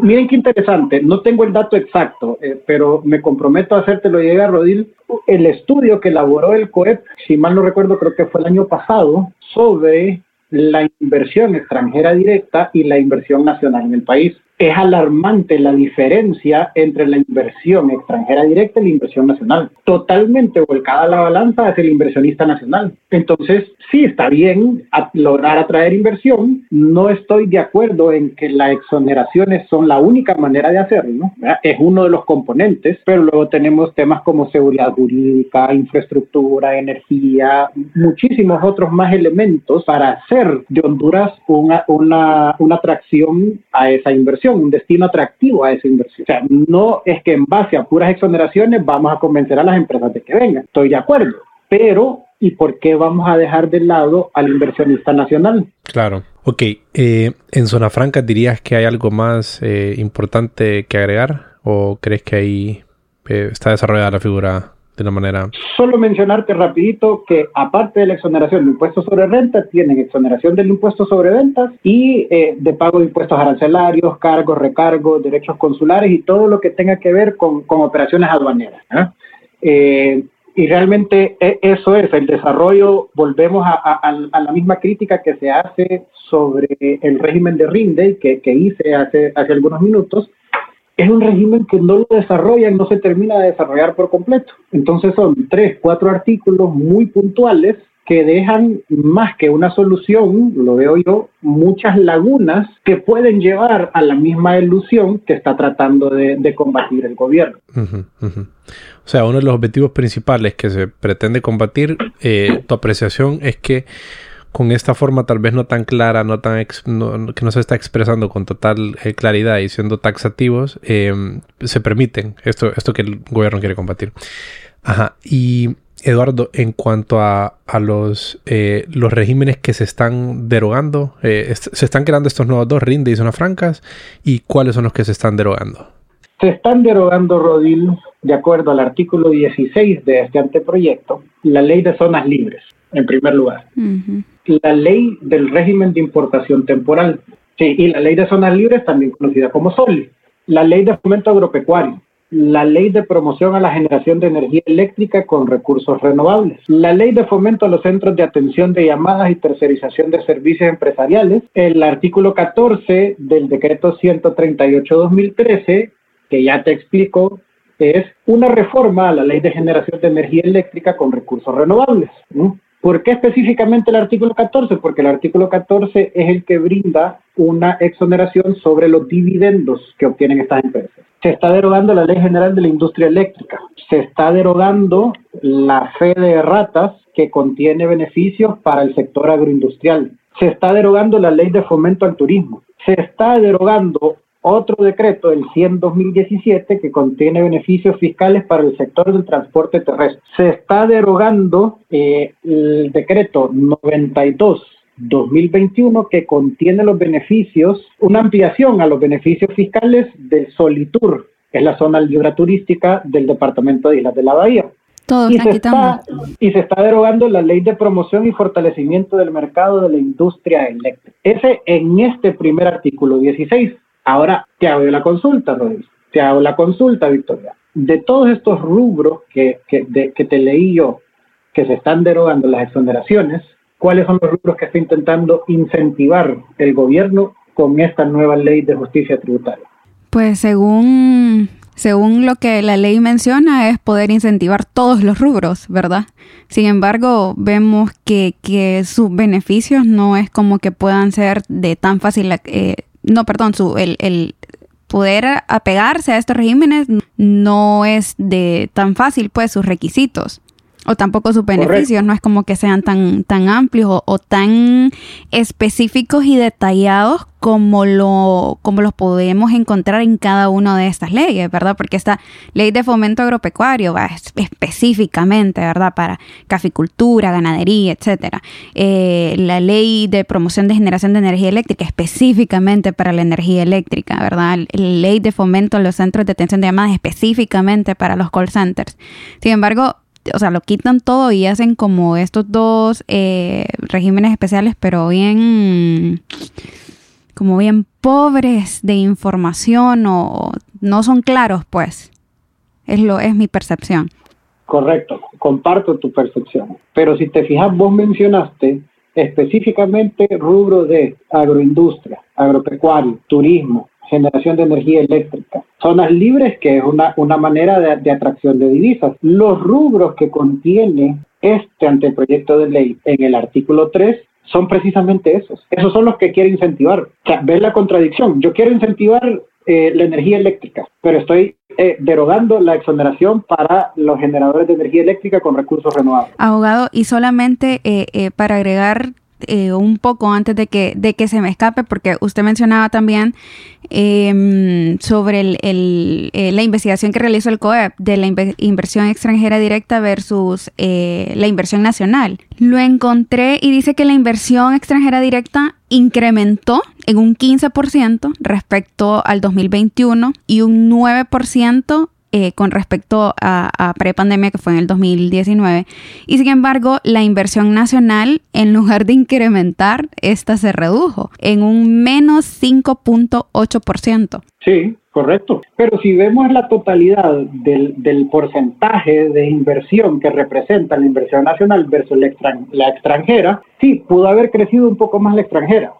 Miren qué interesante, no tengo el dato exacto, eh, pero me comprometo a hacértelo llegar, Rodil. El estudio que elaboró el COEP, si mal no recuerdo, creo que fue el año pasado, sobre la inversión extranjera directa y la inversión nacional en el país es alarmante la diferencia entre la inversión extranjera directa y la inversión nacional. Totalmente volcada la balanza hacia el inversionista nacional. Entonces, sí está bien lograr atraer inversión. No estoy de acuerdo en que las exoneraciones son la única manera de hacerlo. Es uno de los componentes, pero luego tenemos temas como seguridad jurídica, infraestructura, energía, muchísimos otros más elementos para hacer de Honduras una, una, una atracción a esa inversión un destino atractivo a esa inversión. O sea, no es que en base a puras exoneraciones vamos a convencer a las empresas de que vengan. Estoy de acuerdo, pero ¿y por qué vamos a dejar de lado al inversionista nacional? Claro. Ok, eh, en Zona Franca dirías que hay algo más eh, importante que agregar o crees que ahí eh, está desarrollada la figura de una manera. Solo mencionarte rapidito que aparte de la exoneración de impuestos sobre renta, tienen exoneración del impuesto sobre ventas y eh, de pago de impuestos arancelarios, cargos, recargos, derechos consulares y todo lo que tenga que ver con, con operaciones aduaneras. ¿ah? Eh, y realmente e, eso es el desarrollo, volvemos a, a, a, la misma crítica que se hace sobre el régimen de Rinde que, que hice hace, hace algunos minutos, es un régimen que no lo desarrolla y no se termina de desarrollar por completo. Entonces son tres, cuatro artículos muy puntuales que dejan más que una solución, lo veo yo, muchas lagunas que pueden llevar a la misma ilusión que está tratando de, combatir el gobierno. O sea, uno de los objetivos principales que se pretende combatir, eh, tu apreciación es que con esta forma tal vez no tan clara, no tan que no se está expresando con total eh, claridad y siendo taxativos, em, se permiten esto, esto que el gobierno quiere combatir. Ajá. Y Eduardo, en cuanto a, a los, eh, los regímenes que se están derogando, eh, se están creando estos nuevos dos, Rinde y Zonas Francas, ¿y cuáles son los que se están derogando? Se están derogando, Rodil, de acuerdo al artículo 16 de este anteproyecto, la ley de zonas libres, en primer lugar la ley del régimen de importación temporal. Sí, y la ley de zonas libres, también conocida como SOLI. La ley de fomento agropecuario. La ley de promoción a la generación de energía eléctrica con recursos renovables. La ley de fomento a los centros de atención de llamadas y tercerización de servicios empresariales. El artículo 14 del decreto 138-2013, que ya te explico, es una reforma a la ley de generación de energía eléctrica con recursos renovables. ¿Por qué específicamente el artículo 14? Porque el artículo 14 es el que brinda una exoneración sobre los dividendos que obtienen estas empresas. Se está derogando la Ley General de la Industria Eléctrica. Se está derogando la fe de ratas que contiene beneficios para el sector agroindustrial. Se está derogando la Ley de Fomento al Turismo. Se está derogando otro decreto, el 100-2017, que contiene beneficios fiscales para el sector del transporte terrestre. Se está derogando eh, el decreto 92 2021 que contiene los beneficios, una ampliación a los beneficios fiscales del Solitur, que es la zona libre turística del departamento de Islas de la Bahía. Todo y, se está, y se está derogando la ley de promoción y fortalecimiento del mercado de la industria eléctrica. Ese en este primer artículo 16 Ahora te hago la consulta, Rodríguez. Te hago la consulta, Victoria. De todos estos rubros que, que, te leí yo, que se están derogando las exoneraciones, ¿cuáles son los rubros que está intentando incentivar el gobierno con esta nueva ley de justicia tributaria? Pues según, según lo que la ley menciona es poder incentivar todos los rubros, ¿verdad? Sin embargo, vemos que, que sus beneficios no es como que puedan ser de tan fácil eh, no, perdón, su, el, el poder apegarse a estos regímenes no es de tan fácil, pues, sus requisitos o tampoco sus beneficios, no es como que sean tan, tan amplios o, tan específicos y detallados como lo, como los podemos encontrar en cada una de estas leyes, ¿verdad? Porque esta ley de fomento agropecuario va específicamente, ¿verdad? Para caficultura, ganadería, etcétera. Eh, la ley de promoción de generación de energía eléctrica específicamente para la energía eléctrica, ¿verdad? La ley de fomento a los centros de atención de llamadas específicamente para los call centers. Sin embargo, o sea, lo quitan todo y hacen como estos dos eh, regímenes especiales, pero bien, como bien pobres de información o no son claros, pues. Es lo es mi percepción. Correcto, comparto tu percepción. Pero si te fijas, vos mencionaste específicamente rubro de agroindustria, agropecuario, turismo, generación de energía eléctrica. Zonas libres, que es una, una manera de, atracción de divisas. Los rubros que contiene este anteproyecto de ley en el artículo 3 son precisamente esos. Esos son los que quiere incentivar. O ¿ves la contradicción? Yo quiero incentivar eh, la energía eléctrica, pero estoy eh, derogando la exoneración para los generadores de energía eléctrica con recursos renovables. Abogado, y solamente eh, para agregar eh, un poco antes de que, de que se me escape, porque usted mencionaba también em, sobre el, eh, la investigación que realizó el COEP de la inversión extranjera directa versus eh, la inversión nacional. Lo encontré y dice que la inversión extranjera directa incrementó en un 15% respecto al 2021 y un 9% eh, con respecto a, a prepandemia que fue en el 2019 y sin embargo la inversión nacional en lugar de incrementar esta se redujo en un menos 5.8%. Sí, correcto. Pero si vemos la totalidad del, porcentaje de inversión que representa la inversión nacional versus la, la extranjera, sí, pudo haber crecido un poco más la extranjera.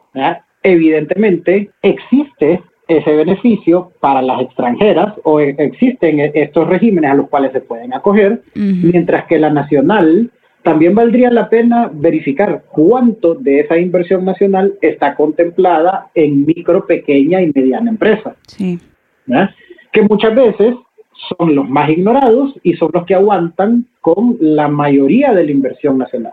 Evidentemente, existe ese beneficio para las extranjeras o e, existen e, estos regímenes a los cuales se pueden acoger, mientras que la nacional también valdría la pena verificar cuánto de esa inversión nacional está contemplada en micro, pequeña y mediana empresa. Sí. Que muchas veces son los más ignorados y son los que aguantan con la mayoría de la inversión nacional.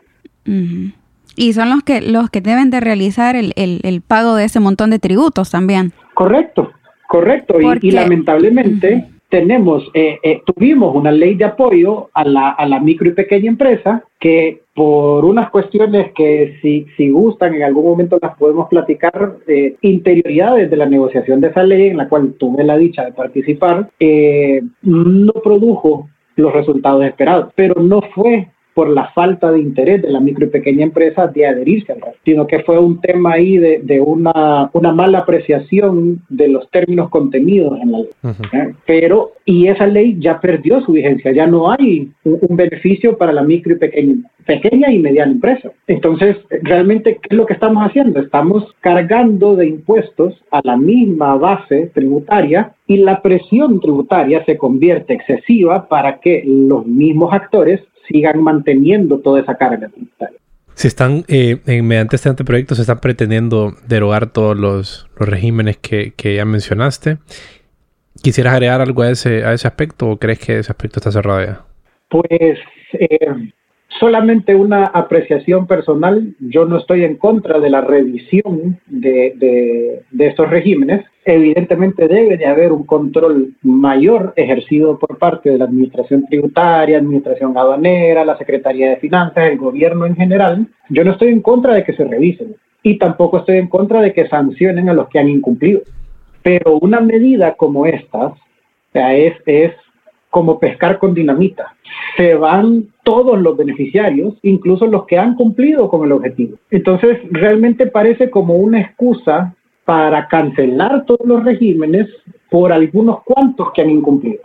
Y son los que, los que deben de realizar el, el pago de ese montón de tributos también. Correcto, correcto. Y, lamentablemente tenemos, eh, eh, tuvimos una ley de apoyo a la, a la micro y pequeña empresa que por unas cuestiones que si, si gustan en algún momento las podemos platicar, eh, interioridades de la negociación de esa ley en la cual tuve la dicha de participar, no produjo los resultados esperados, pero no fue por la falta de interés de la micro y pequeña empresa de adherirse al sino que fue un tema ahí de, de una, una, mala apreciación de los términos contenidos en la ley. ¿Eh? Pero, y esa ley ya perdió su vigencia, ya no hay un, beneficio para la micro y pequeña, pequeña y mediana empresa. Entonces, realmente, ¿qué es lo que estamos haciendo? Estamos cargando de impuestos a la misma base tributaria y la presión tributaria se convierte excesiva para que los mismos actores sigan manteniendo toda esa carga tributaria. Si están, eh, mediante este anteproyecto, se están pretendiendo derogar todos los, regímenes que, que, ya mencionaste. ¿Quisieras agregar algo a ese, a ese aspecto o crees que ese aspecto está cerrado ya? Pues eh, solamente una apreciación personal. Yo no estoy en contra de la revisión de, de, estos regímenes. Evidentemente debe de haber un control mayor ejercido por parte de la Administración Tributaria, Administración Aduanera, la Secretaría de Finanzas, el gobierno en general. Yo no estoy en contra de que se revisen y tampoco estoy en contra de que sancionen a los que han incumplido. Pero una medida como esta es, es como pescar con dinamita. Se van todos los beneficiarios, incluso los que han cumplido con el objetivo. Entonces, realmente parece como una excusa para cancelar todos los regímenes por algunos cuantos que han incumplido.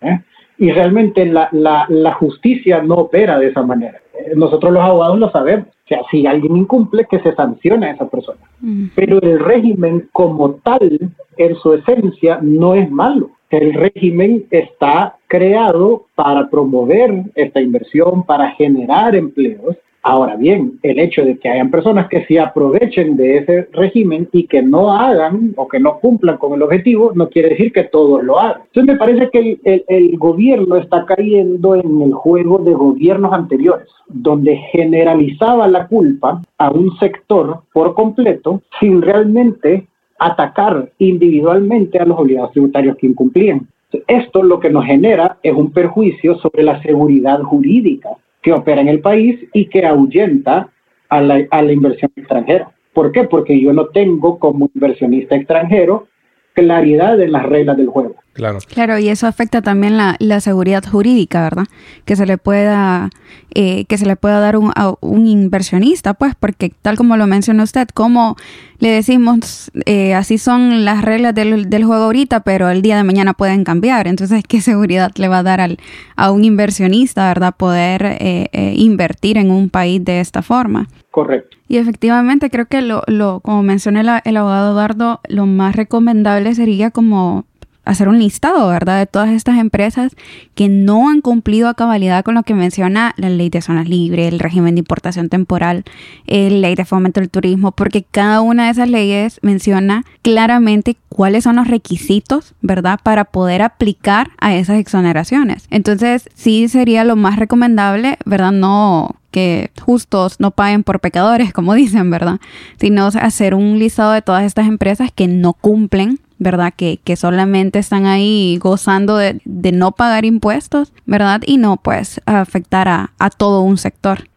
¿eh? Y realmente la, la, justicia no opera de esa manera. Nosotros los abogados lo sabemos. O sea, si alguien incumple, que se sancione a esa persona. Mm. Pero el régimen como tal, en su esencia, no es malo el régimen está creado para promover esta inversión, para generar empleos. Ahora bien, el hecho de que hayan personas que se aprovechen de ese régimen y que no hagan o que no cumplan con el objetivo, no quiere decir que todos lo hagan. Entonces me parece que el, el gobierno está cayendo en el juego de gobiernos anteriores, donde generalizaba la culpa a un sector por completo sin realmente atacar individualmente a los obligados tributarios que incumplían. Esto lo que nos genera es un perjuicio sobre la seguridad jurídica que opera en el país y que ahuyenta a la, a la inversión extranjera. ¿Por qué? Porque yo no tengo como inversionista extranjero claridad en las reglas del juego. Claro. Claro, y eso afecta también la, la seguridad jurídica, ¿verdad? Que se le pueda, eh, que se le pueda dar un, a un inversionista, pues, porque tal como lo menciona usted, como le decimos, eh, así son las reglas del, del, juego ahorita, pero el día de mañana pueden cambiar. Entonces, ¿qué seguridad le va a dar al, a un inversionista, ¿verdad? Poder eh, invertir en un país de esta forma. Correcto. Y efectivamente, creo que lo, lo como mencioné el abogado Eduardo, lo más recomendable sería como hacer un listado, ¿verdad? De todas estas empresas que no han cumplido a cabalidad con lo que menciona la ley de zonas libres, el régimen de importación temporal, la ley de fomento del turismo, porque cada una de esas leyes menciona claramente cuáles son los requisitos, ¿verdad? Para poder aplicar a esas exoneraciones. Entonces, sí sería lo más recomendable, ¿verdad? No que justos no paguen por pecadores, como dicen, ¿verdad? Sino hacer un listado de todas estas empresas que no cumplen ¿verdad? Que, que solamente están ahí gozando de, no pagar impuestos, ¿verdad? Y no, pues, afectar a, a todo un sector.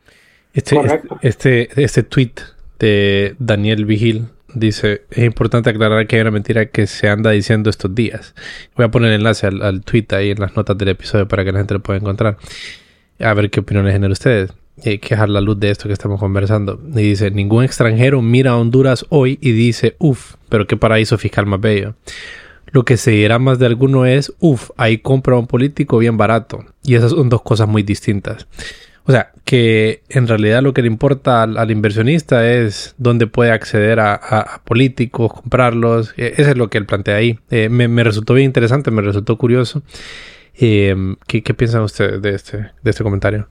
Este, este, este, tweet de Daniel Vigil dice, es importante aclarar que hay una mentira que se anda diciendo estos días. Voy a poner el enlace al, al tweet ahí en las notas del episodio para que la gente lo pueda encontrar. A ver qué opiniones generan ustedes hay que dejar la luz de esto que estamos conversando. Y dice, ningún extranjero mira a Honduras hoy y dice, uff, pero qué paraíso fiscal más bello. Lo que se dirá más de alguno es, uff, ahí compra un político bien barato. Y esas son dos cosas muy distintas. O sea, que en realidad lo que le importa al, inversionista es dónde puede acceder a, políticos, comprarlos. E, eso es lo que él plantea ahí. Eh, me, resultó bien interesante, me resultó curioso. Eh, ¿qué, ¿qué, piensan ustedes de este, de este comentario?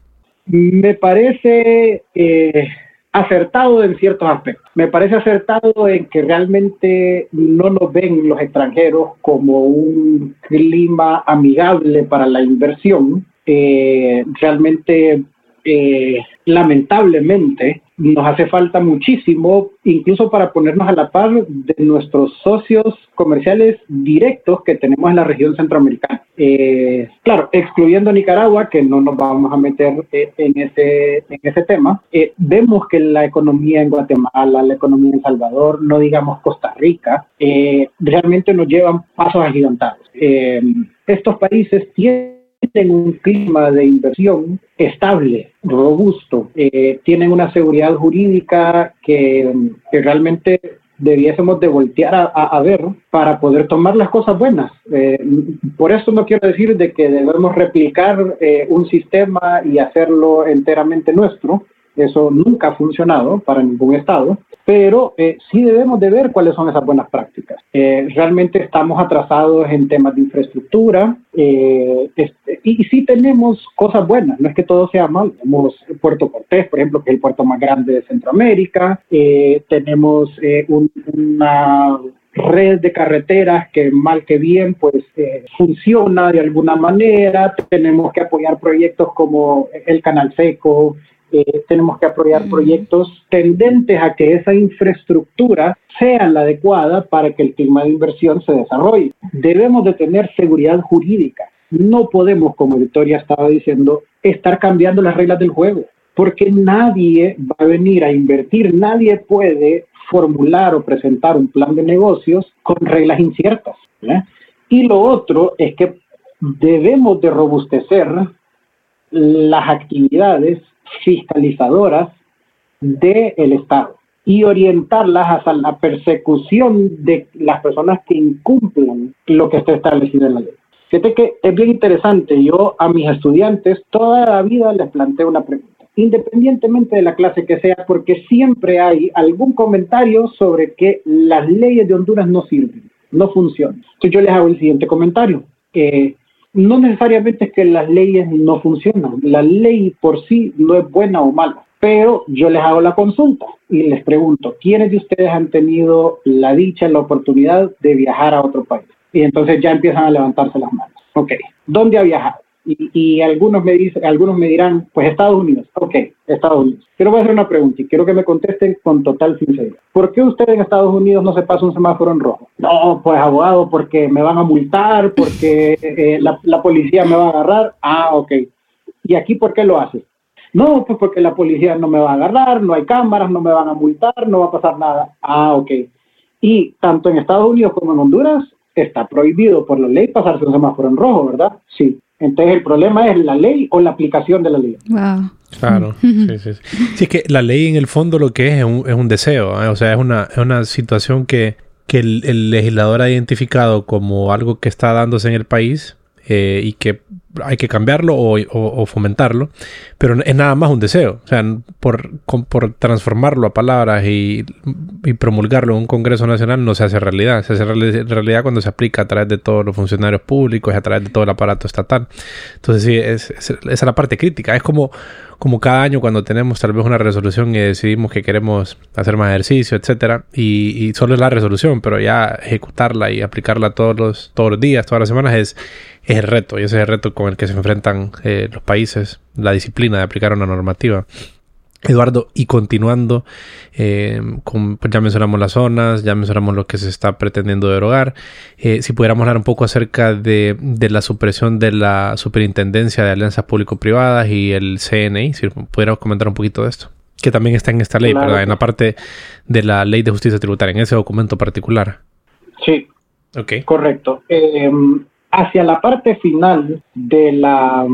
Me parece eh, acertado en ciertos aspectos. Me parece acertado en que realmente no nos ven los extranjeros como un clima amigable para la inversión. Eh, realmente, eh, lamentablemente, nos hace falta muchísimo, incluso para ponernos a la par de nuestros socios comerciales directos que tenemos en la región centroamericana. Eh, claro, excluyendo Nicaragua, que no nos vamos a meter eh, en, ese, en ese tema, eh, vemos que la economía en Guatemala, la economía en Salvador, no digamos Costa Rica, realmente nos llevan pasos agigantados. estos países tienen tienen un clima de inversión estable, robusto, eh, tienen una seguridad jurídica que, realmente debiésemos de voltear a, ver para poder tomar las cosas buenas. Eh, por eso no quiero decir de que debemos replicar eh, un sistema y hacerlo enteramente nuestro, Eso nunca ha funcionado para ningún Estado, pero eh, sí debemos de ver cuáles son esas buenas prácticas. Eh, realmente estamos atrasados en temas de infraestructura eh, este, y sí tenemos cosas buenas, no es que todo sea mal. Tenemos Puerto Cortés, por ejemplo, que es el puerto más grande de Centroamérica, tenemos una red de carreteras que mal que bien pues funciona de alguna manera, tenemos que apoyar proyectos como el Canal Seco, eh, tenemos que apoyar proyectos tendentes a que esa infraestructura sea la adecuada para que el clima de inversión se desarrolle. Debemos de tener seguridad jurídica. No podemos, como Victoria estaba diciendo, estar cambiando las reglas del juego, porque nadie va a venir a invertir, nadie puede formular o presentar un plan de negocios con reglas inciertas. Y lo otro es que debemos de robustecer las actividades fiscalizadoras del Estado y orientarlas hacia la persecución de las personas que incumplen lo que está establecido en la ley. Fíjate que es bien interesante, yo a mis estudiantes toda la vida les planteo una pregunta, independientemente de la clase que sea, porque siempre hay algún comentario sobre que las leyes de Honduras no sirven, no funcionan. Entonces yo les hago el siguiente comentario. Eh, no necesariamente es que las leyes no funcionan, la ley por sí no es buena o mala, pero yo les hago la consulta y les pregunto, ¿quiénes de ustedes han tenido la dicha, la oportunidad de viajar a otro país? Y entonces ya empiezan a levantarse las manos. Ok, ¿dónde ha viajado? Y, algunos, me dicen, algunos me dirán, pues Estados Unidos. Ok, Estados Unidos. Pero a hacer una pregunta y quiero que me contesten con total sinceridad. ¿Por qué usted en Estados Unidos no se pasa un semáforo en rojo? No, pues abogado, porque me van a multar, porque eh, la, la, policía me va a agarrar. Ah, ok. ¿Y aquí por qué lo hace? No, pues porque la policía no me va a agarrar, no hay cámaras, no me van a multar, no va a pasar nada. Ah, ok. Y tanto en Estados Unidos como en Honduras está prohibido por la ley pasarse un semáforo en rojo, ¿verdad? Sí. Entonces el problema es la ley o la aplicación de la ley. Wow. Claro, sí, sí, sí. Sí, es que la ley en el fondo lo que es es un, es un deseo, ¿eh? o sea, es una, es una situación que, que el, el, legislador ha identificado como algo que está dándose en el país eh, y que hay que cambiarlo o, fomentarlo, pero es nada más un deseo. O sea, por, por transformarlo a palabras y, promulgarlo en un Congreso Nacional no se hace realidad. Se hace realidad cuando se aplica a través de todos los funcionarios públicos y a través de todo el aparato estatal. Entonces, sí, es, esa es la parte crítica. Es como, como cada año cuando tenemos tal vez una resolución y decidimos que queremos hacer más ejercicio, etcétera, y, solo es la resolución, pero ya ejecutarla y aplicarla todos los, todos los días, todas las semanas es es el reto, y ese es el reto con el que se enfrentan eh, los países, la disciplina de aplicar una normativa. Eduardo, y continuando, eh, pues ya mencionamos las zonas, ya mencionamos lo que se está pretendiendo derogar. Eh, si pudiéramos hablar un poco acerca de, la supresión de la Superintendencia de Alianzas Público-Privadas y el CNI, si pudiéramos comentar un poquito de esto, que también está en esta ley, ¿verdad? En la parte de la Ley de Justicia Tributaria, en ese documento particular. Sí. Ok. Correcto hacia la parte final de la,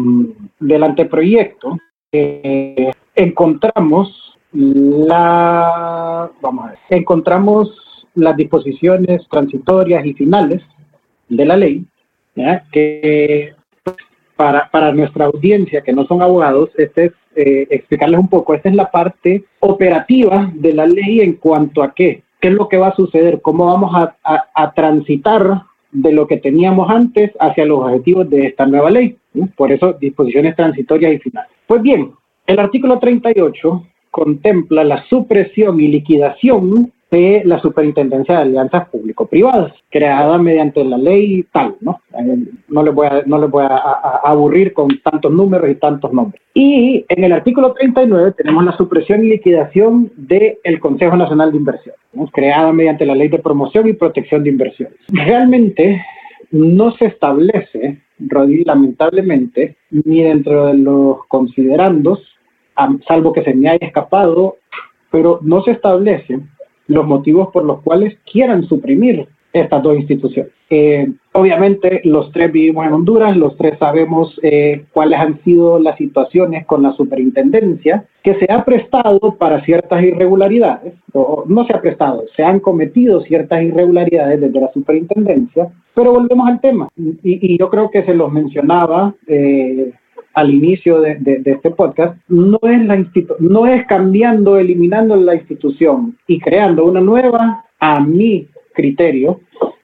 del anteproyecto, eh, encontramos la, vamos a ver, encontramos las disposiciones transitorias y finales de la ley, que para, para, nuestra audiencia que no son abogados, este es eh, explicarles un poco, esta es la parte operativa de la ley en cuanto a qué, qué es lo que va a suceder, cómo vamos a, a transitar de lo que teníamos antes hacia los objetivos de esta nueva ley. Por eso, disposiciones transitorias y finales. Pues bien, el artículo 38 contempla la supresión y liquidación de la Superintendencia de Alianzas Público-Privadas, creada mediante la ley tal, ¿no? Eh, no les voy, a, no les voy a, aburrir con tantos números y tantos nombres. Y en el artículo 39 tenemos la supresión y liquidación del Consejo Nacional de Inversión, creada mediante la ley de promoción y protección de inversiones. Realmente no se establece, Rodri, lamentablemente, ni dentro de los considerandos, salvo que se me haya escapado, pero no se establece los motivos por los cuales quieran suprimir estas dos instituciones. Eh, obviamente los tres vivimos en Honduras, los tres sabemos eh, cuáles han sido las situaciones con la superintendencia, que se ha prestado para ciertas irregularidades, o no se ha prestado, se han cometido ciertas irregularidades desde la superintendencia, pero volvemos al tema, y, yo creo que se los mencionaba eh, al inicio de, este podcast, no es, la no es cambiando, eliminando la institución y creando una nueva, a mi criterio,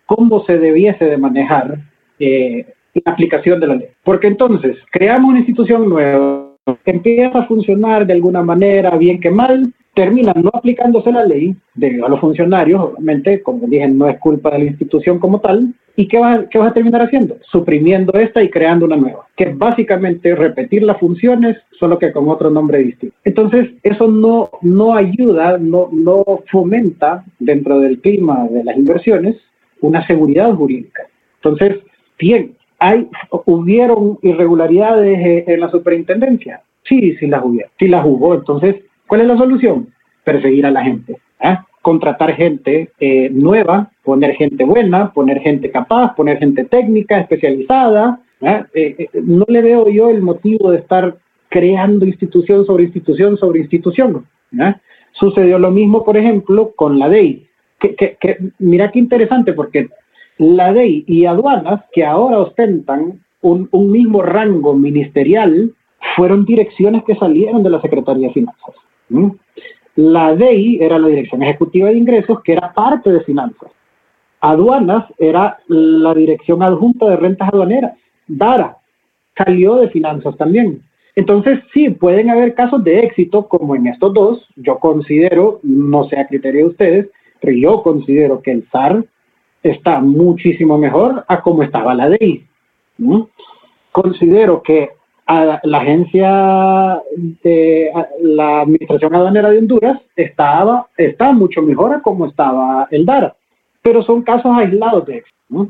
cómo se debiese de manejar eh, la aplicación de la ley. Porque entonces, creamos una institución nueva, empieza a funcionar de alguna manera, bien que mal, terminan no aplicándose la ley debido a los funcionarios, obviamente, como dije, no es culpa de la institución como tal. ¿Y qué vas, qué vas a terminar haciendo? Suprimiendo esta y creando una nueva, que es básicamente repetir las funciones, solo que con otro nombre distinto. Entonces, eso no, no ayuda, no, no fomenta dentro del clima de las inversiones una seguridad jurídica. Entonces, bien, hay, hubieron irregularidades eh, en la superintendencia. Sí, sí las hubo, sí las hubo. Entonces, ¿Cuál es la solución? Perseguir a la gente. ¿eh? Contratar gente eh, nueva, poner gente buena, poner gente capaz, poner gente técnica, especializada. ¿eh? no le veo yo el motivo de estar creando institución sobre institución sobre institución. Sucedió lo mismo, por ejemplo, con la DEI. Que, mira qué interesante, porque la DEI y aduanas, que ahora ostentan un, un mismo rango ministerial, fueron direcciones que salieron de la Secretaría de Finanzas. ¿Mm? La DEI era la Dirección Ejecutiva de Ingresos, que era parte de finanzas. Aduanas era la Dirección Adjunta de Rentas Aduaneras. DARA salió de finanzas también. Entonces, sí, pueden haber casos de éxito como en estos dos. Yo considero, no sé a criterio de ustedes, pero yo considero que el SAR está muchísimo mejor a como estaba la DEI. ¿Mm? Considero que la agencia de la Administración Aduanera de Honduras estaba, está mucho mejor a como estaba el DARA, pero son casos aislados de eso.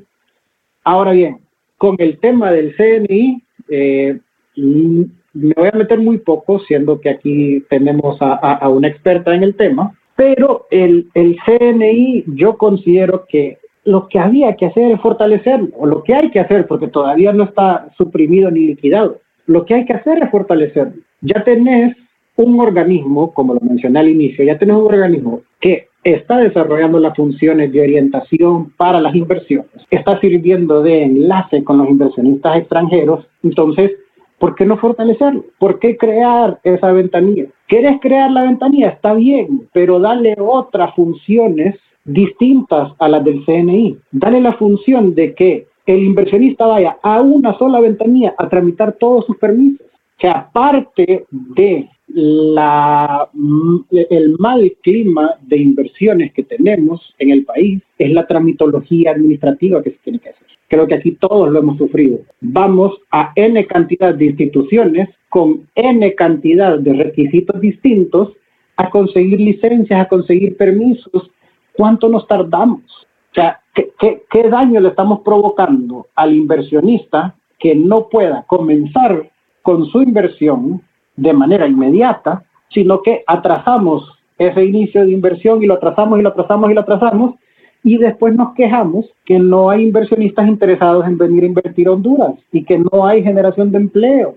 Ahora bien, con el tema del CNI, eh, mm, me voy a meter muy poco, siendo que aquí tenemos a, una experta en el tema, pero el, el CNI yo considero que lo que había que hacer es fortalecerlo, o lo que hay que hacer, porque todavía no está suprimido ni liquidado, lo que hay que hacer es fortalecerlo. Ya tenés un organismo, como lo mencioné al inicio, ya tenés un organismo que está desarrollando las funciones de orientación para las inversiones, está sirviendo de enlace con los inversionistas extranjeros, entonces, ¿por qué no fortalecerlo? ¿Por qué crear esa ventanilla? ¿Quieres crear la ventanilla? Está bien, pero dale otras funciones distintas a las del CNI. Dale la función de que el inversionista vaya a una sola ventanilla a tramitar todos sus permisos. Que aparte de la, el mal clima de inversiones que tenemos en el país, es la tramitología administrativa que se tiene que hacer. Creo que aquí todos lo hemos sufrido. Vamos a N cantidad de instituciones con N cantidad de requisitos distintos a conseguir licencias, a conseguir permisos. ¿Cuánto nos tardamos? O sea, ¿qué, daño le estamos provocando al inversionista que no pueda comenzar con su inversión de manera inmediata, sino que atrasamos ese inicio de inversión y lo atrasamos y lo atrasamos y lo atrasamos y después nos quejamos que no hay inversionistas interesados en venir a invertir a Honduras y que no hay generación de empleo.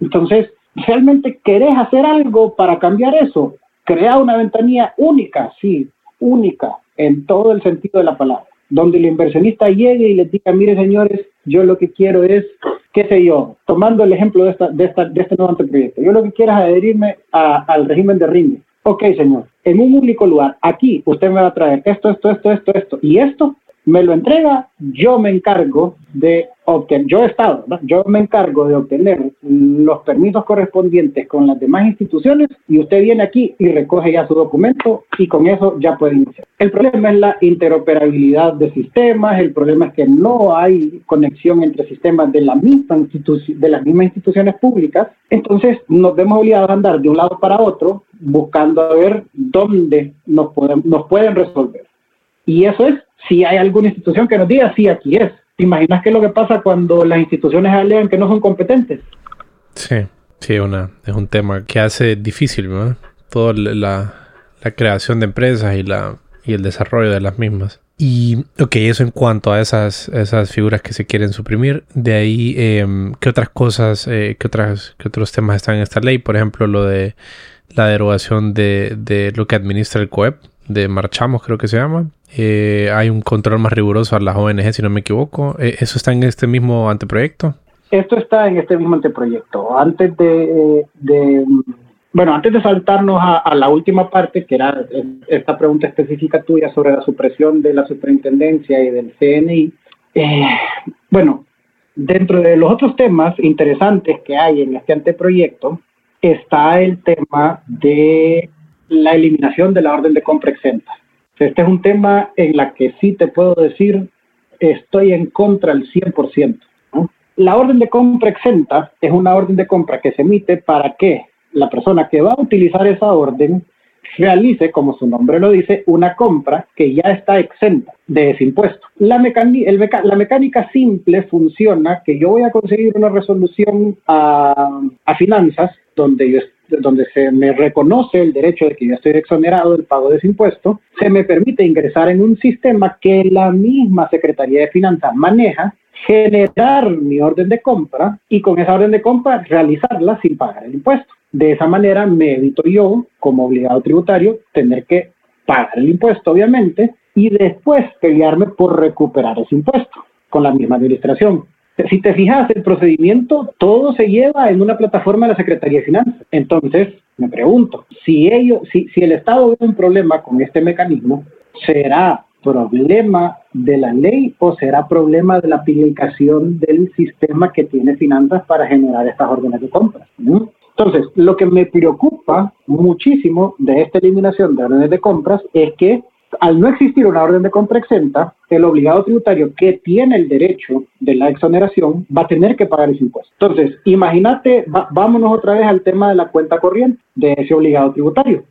Entonces, ¿realmente querés hacer algo para cambiar eso? Crea una ventanilla única, sí, única, en todo el sentido de la palabra donde el inversionista llegue y le diga, mire señores, yo lo que quiero es, qué sé yo, tomando el ejemplo de, esta, de, esta, de este nuevo anteproyecto, yo lo que quiero es adherirme al régimen de RINE. Ok, señor, en un único lugar, aquí usted me va a traer esto, esto, esto, esto, esto y esto, me lo entrega, yo me encargo de obtener, yo estado, yo me encargo de obtener los permisos correspondientes con las demás instituciones y usted viene aquí y recoge ya su documento y con eso ya puede iniciar. El problema es la interoperabilidad de sistemas, el problema es que no hay conexión entre sistemas de, las mismas instituciones públicas, entonces nos vemos obligados a andar de un lado para otro buscando a ver dónde nos pueden resolver. Y eso es si hay alguna institución que nos diga, sí, aquí es. ¿Te imaginas qué es lo que pasa cuando las instituciones alegan que no son competentes? Sí, sí, una, es un tema que hace difícil, ¿no? Toda la, creación de empresas y, la, y el desarrollo de las mismas. Y, ok, eso en cuanto a esas, esas figuras que se quieren suprimir. De ahí, em, ¿qué otras cosas, eh, qué, otras, qué otros temas están en esta ley? Por ejemplo, lo de la derogación de, de lo que administra el COEP, de Marchamos, creo que se llama. Eh, hay un control más riguroso a las ONG, si no me equivoco. Eh, ¿Eso está en este mismo anteproyecto? esto está en este mismo anteproyecto. Antes de, bueno, antes de saltarnos a, la última parte, que era esta pregunta específica tuya sobre la supresión de la superintendencia y del CNI, eh, bueno, dentro de los otros temas interesantes que hay en este anteproyecto, está el tema de la eliminación de la orden de compra exenta. Este es un tema en la que sí te puedo decir estoy en contra al 100%. La orden de compra exenta es una orden de compra que se emite para que la persona que va a utilizar esa orden realice, como su nombre lo dice, una compra que ya está exenta de ese impuesto. La, mecánica simple funciona que yo voy a conseguir una resolución a, a finanzas donde yo donde se me reconoce el derecho de que yo estoy exonerado del pago de ese impuesto, se me permite ingresar en un sistema que la misma Secretaría de Finanzas maneja, generar mi orden de compra y con esa orden de compra realizarla sin pagar el impuesto. De esa manera me evito yo, como obligado tributario, tener que pagar el impuesto, obviamente, y después pelearme por recuperar ese impuesto con la misma administración. Si te fijas, el procedimiento todo se lleva en una plataforma de la Secretaría de Finanzas. Entonces, me pregunto, si ellos, si, si el Estado ve un problema con este mecanismo, ¿será problema de la ley o será problema de la aplicación del sistema que tiene finanzas para generar estas órdenes de compra? Entonces, lo que me preocupa muchísimo de esta eliminación de órdenes de compras es que al no existir una orden de compra exenta, el obligado tributario que tiene el derecho de la exoneración va a tener que pagar ese impuesto. Entonces, imagínate, vámonos otra vez al tema de la cuenta corriente de ese obligado tributario.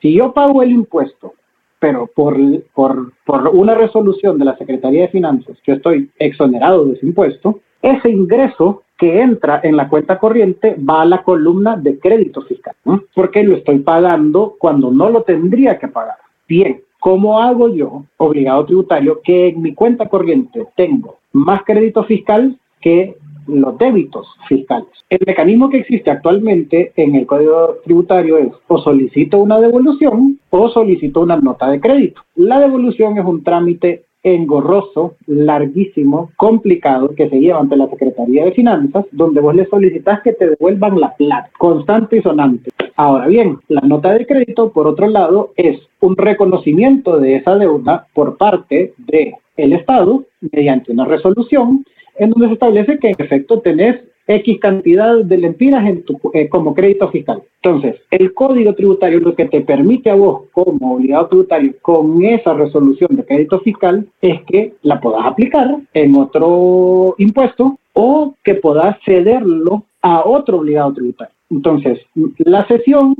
Si yo pago el impuesto, pero por, por, por una resolución de la Secretaría de Finanzas, yo estoy exonerado de ese impuesto, ese ingreso que entra en la cuenta corriente va a la columna de crédito fiscal, porque lo estoy pagando cuando no lo tendría que pagar. Bien, ¿Cómo hago yo, obligado tributario, que en mi cuenta corriente tengo más crédito fiscal que los débitos fiscales? El mecanismo que existe actualmente en el Código Tributario es o solicito una devolución o solicito una nota de crédito. La devolución es un trámite engorroso, larguísimo, complicado que se lleva ante la Secretaría de Finanzas, donde vos le solicitas que te devuelvan la plata, constante y sonante. Ahora bien, la nota de crédito, por otro lado, es un reconocimiento de esa deuda por parte del el Estado mediante una resolución en donde se establece que en efecto tenés X cantidad de lempiras en tu, eh, como crédito fiscal. Entonces, el código tributario lo que te permite a vos como obligado tributario con esa resolución de crédito fiscal es que la puedas aplicar en otro impuesto o que puedas cederlo a otro obligado tributario. Entonces, la sesión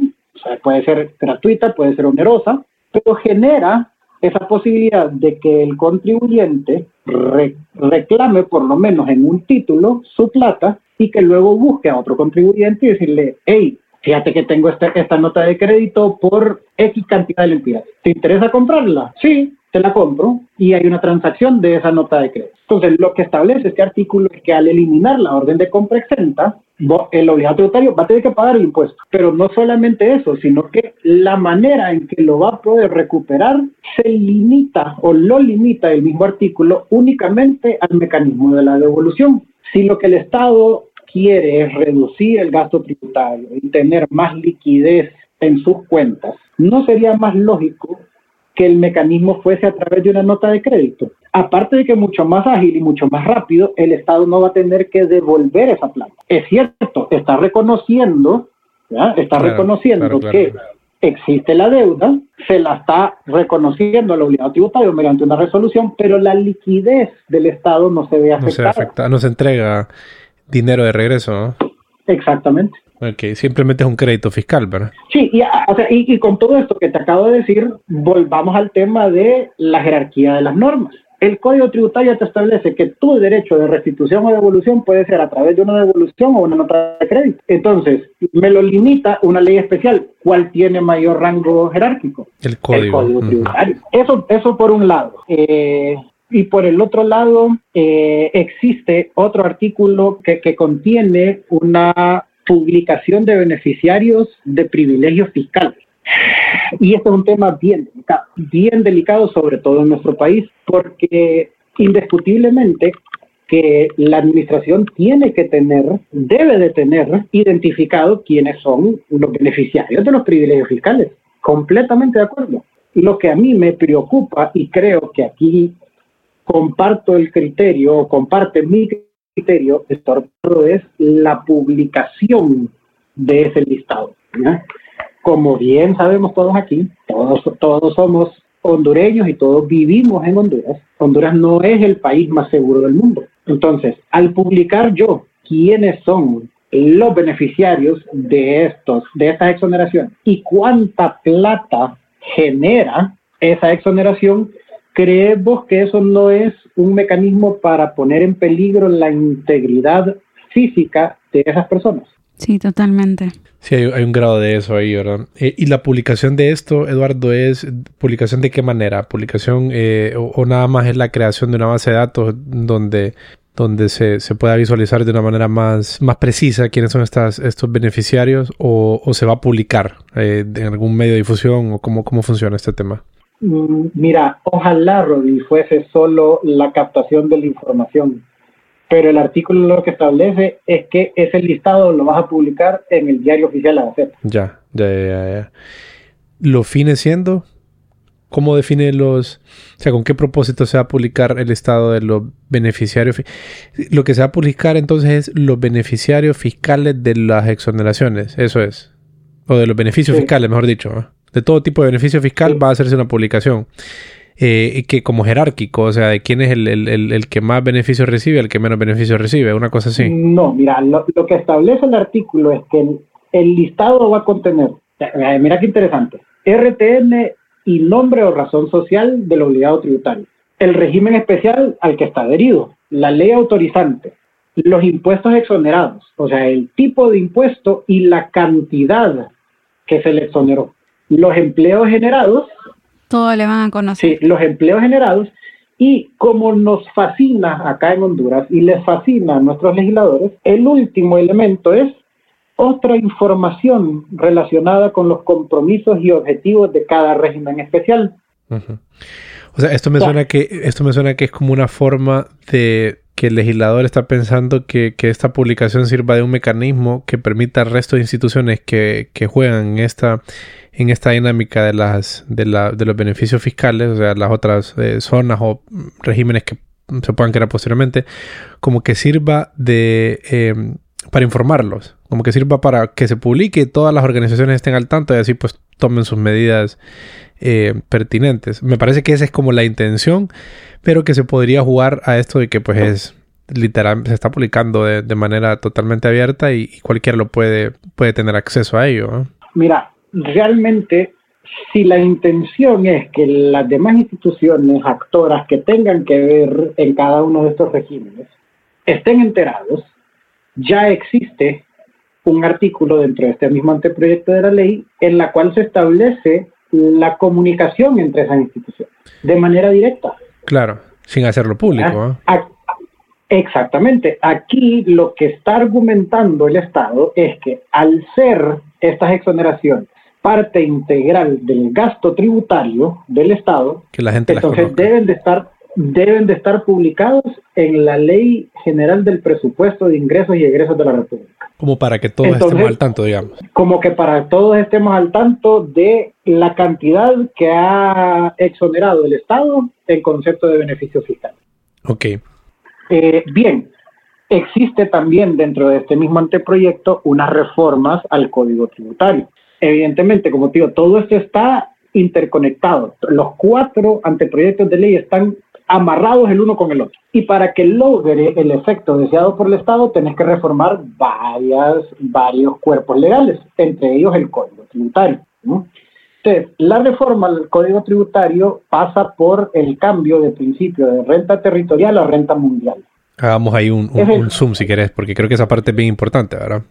puede ser gratuita, puede ser onerosa, pero genera esa posibilidad de que el contribuyente reclame por lo menos en un título su plata y que luego busque a otro contribuyente y decirle, hey, fíjate que tengo esta, esta nota de crédito por X cantidad de lempiras. ¿Te interesa comprarla? Sí, te la compro y hay una transacción de esa nota de crédito. Entonces, lo que establece este artículo es que al eliminar la orden de compra exenta, el obligado tributario va a tener que pagar el impuesto. Pero no solamente eso, sino que la manera en que lo va a poder recuperar se limita o lo limita el mismo artículo únicamente al mecanismo de la devolución. Si lo que el Estado quiere es reducir el gasto tributario y tener más liquidez en sus cuentas, ¿no sería más lógico que el mecanismo fuese a través de una nota de crédito. Aparte de que mucho más ágil y mucho más rápido, el Estado no va a tener que devolver esa plata. Es cierto, está reconociendo, está reconociendo que existe la deuda, se la está reconociendo al obligado tributario mediante una resolución, pero la liquidez del Estado no se ve afectada. No se, afecta, no se entrega dinero de regreso. Exactamente. Ok, simplemente es un crédito fiscal, ¿verdad? Sí, y, y, con todo esto que te acabo de decir, volvamos al tema de la jerarquía de las normas. El Código Tributario te establece que tu derecho de restitución o devolución puede ser a través de una devolución o una nota de crédito. Entonces, me lo limita una ley especial. ¿Cuál tiene mayor rango jerárquico? El Código, Tributario. Eso, eso por un lado. Eh, y por el otro lado, eh, existe otro artículo que, que contiene una publicación de beneficiarios de privilegios fiscales. Y este es un tema bien delicado, bien delicado sobre todo en nuestro país, porque indiscutiblemente que la administración tiene que tener, debe de tener identificado quiénes son los beneficiarios de los privilegios fiscales. Completamente de acuerdo. Lo que a mí me preocupa y creo que aquí comparto el criterio, comparte mi criterio, es la publicación de ese listado. Como bien sabemos todos aquí, todos, todos somos hondureños y todos vivimos en Honduras. Honduras no es el país más seguro del mundo. Entonces, al publicar yo quiénes son los beneficiarios de estos, de estas exoneraciones y cuánta plata genera esa exoneración, creemos que eso no es un mecanismo para poner en peligro la integridad física de esas personas. Sí, totalmente. Sí, hay, un grado de eso ahí, ¿verdad? Eh, ¿Y la publicación de esto, Eduardo, es publicación de qué manera? ¿Publicación eh, o, nada más es la creación de una base de datos donde, donde se, se pueda visualizar de una manera más, más precisa quiénes son estas, estos beneficiarios o, se va a publicar eh, en algún medio de difusión o cómo, cómo funciona este tema? Mm, mira, ojalá, Rodi, fuese solo la captación de la información pero el artículo lo que establece es que ese listado lo vas a publicar en el diario oficial de la Gaceta. Ya, ya, ya, ya. ¿Lo fine siendo? ¿Cómo define los, o sea, con qué propósito se va a publicar el listado de los beneficiarios? Lo que se va a publicar entonces es los beneficiarios fiscales de las exoneraciones, eso es. O de los beneficios fiscales, mejor dicho. De todo tipo de beneficio fiscal va a hacerse una publicación eh, que como jerárquico, o sea, de quién es el, el, el, que más beneficios recibe, el que menos beneficios recibe, una cosa así. No, mira, lo, que establece el artículo es que el, listado va a contener, eh, mira qué interesante, RTN y nombre o razón social del obligado tributario, el régimen especial al que está adherido, la ley autorizante, los impuestos exonerados, o sea, el tipo de impuesto y la cantidad que se le exoneró, los empleos generados todo le van a conocer. Sí, los empleos generados. Y como nos fascina acá en Honduras y les fascina a nuestros legisladores, el último elemento es otra información relacionada con los compromisos y objetivos de cada régimen especial. O sea, esto me suena que esto me suena que es como una forma de que el legislador está pensando que, que, esta publicación sirva de un mecanismo que permita al resto de instituciones que, que juegan en esta en esta dinámica de, las, de, la, de los beneficios fiscales, o sea, las otras eh, zonas o regímenes que se puedan crear posteriormente, como que sirva de em, para informarlos, como que sirva para que se publique, todas las organizaciones estén al tanto y así pues tomen sus medidas eh, pertinentes. Me parece que esa es como la intención, pero que se podría jugar a esto de que pues es literal, se está publicando de, manera totalmente abierta y, cualquiera lo puede, puede tener acceso a ello. Mira, realmente, si la intención es que las demás instituciones actoras que tengan que ver en cada uno de estos regímenes estén enterados, ya existe un artículo dentro de este mismo anteproyecto de la ley en la cual se establece la comunicación entre esas instituciones de manera directa. Claro, sin hacerlo público. Ah, exactamente. Aquí lo que está argumentando el Estado es que al ser estas exoneraciones parte integral del gasto tributario del Estado, que la gente entonces deben de estar deben de estar publicados en la Ley General del Presupuesto de Ingresos y Egresos de la República. Como para que todos estemos al tanto, digamos. Como que para todos estemos al tanto de la cantidad que ha exonerado el Estado en concepto de beneficio fiscal. Ok. Eh, bien, existe también dentro de este mismo anteproyecto unas reformas al Código Tributario evidentemente, como te digo, todo esto está interconectado. Los cuatro anteproyectos de ley están amarrados el uno con el otro. Y para que logre el efecto deseado por el Estado, tenés que reformar varias, varios cuerpos legales, entre ellos el Código Tributario. Entonces, la reforma al Código Tributario pasa por el cambio de principio de renta territorial a renta mundial. Hagamos ahí un, un zoom si querés, porque creo que esa parte es bien importante, ¿verdad?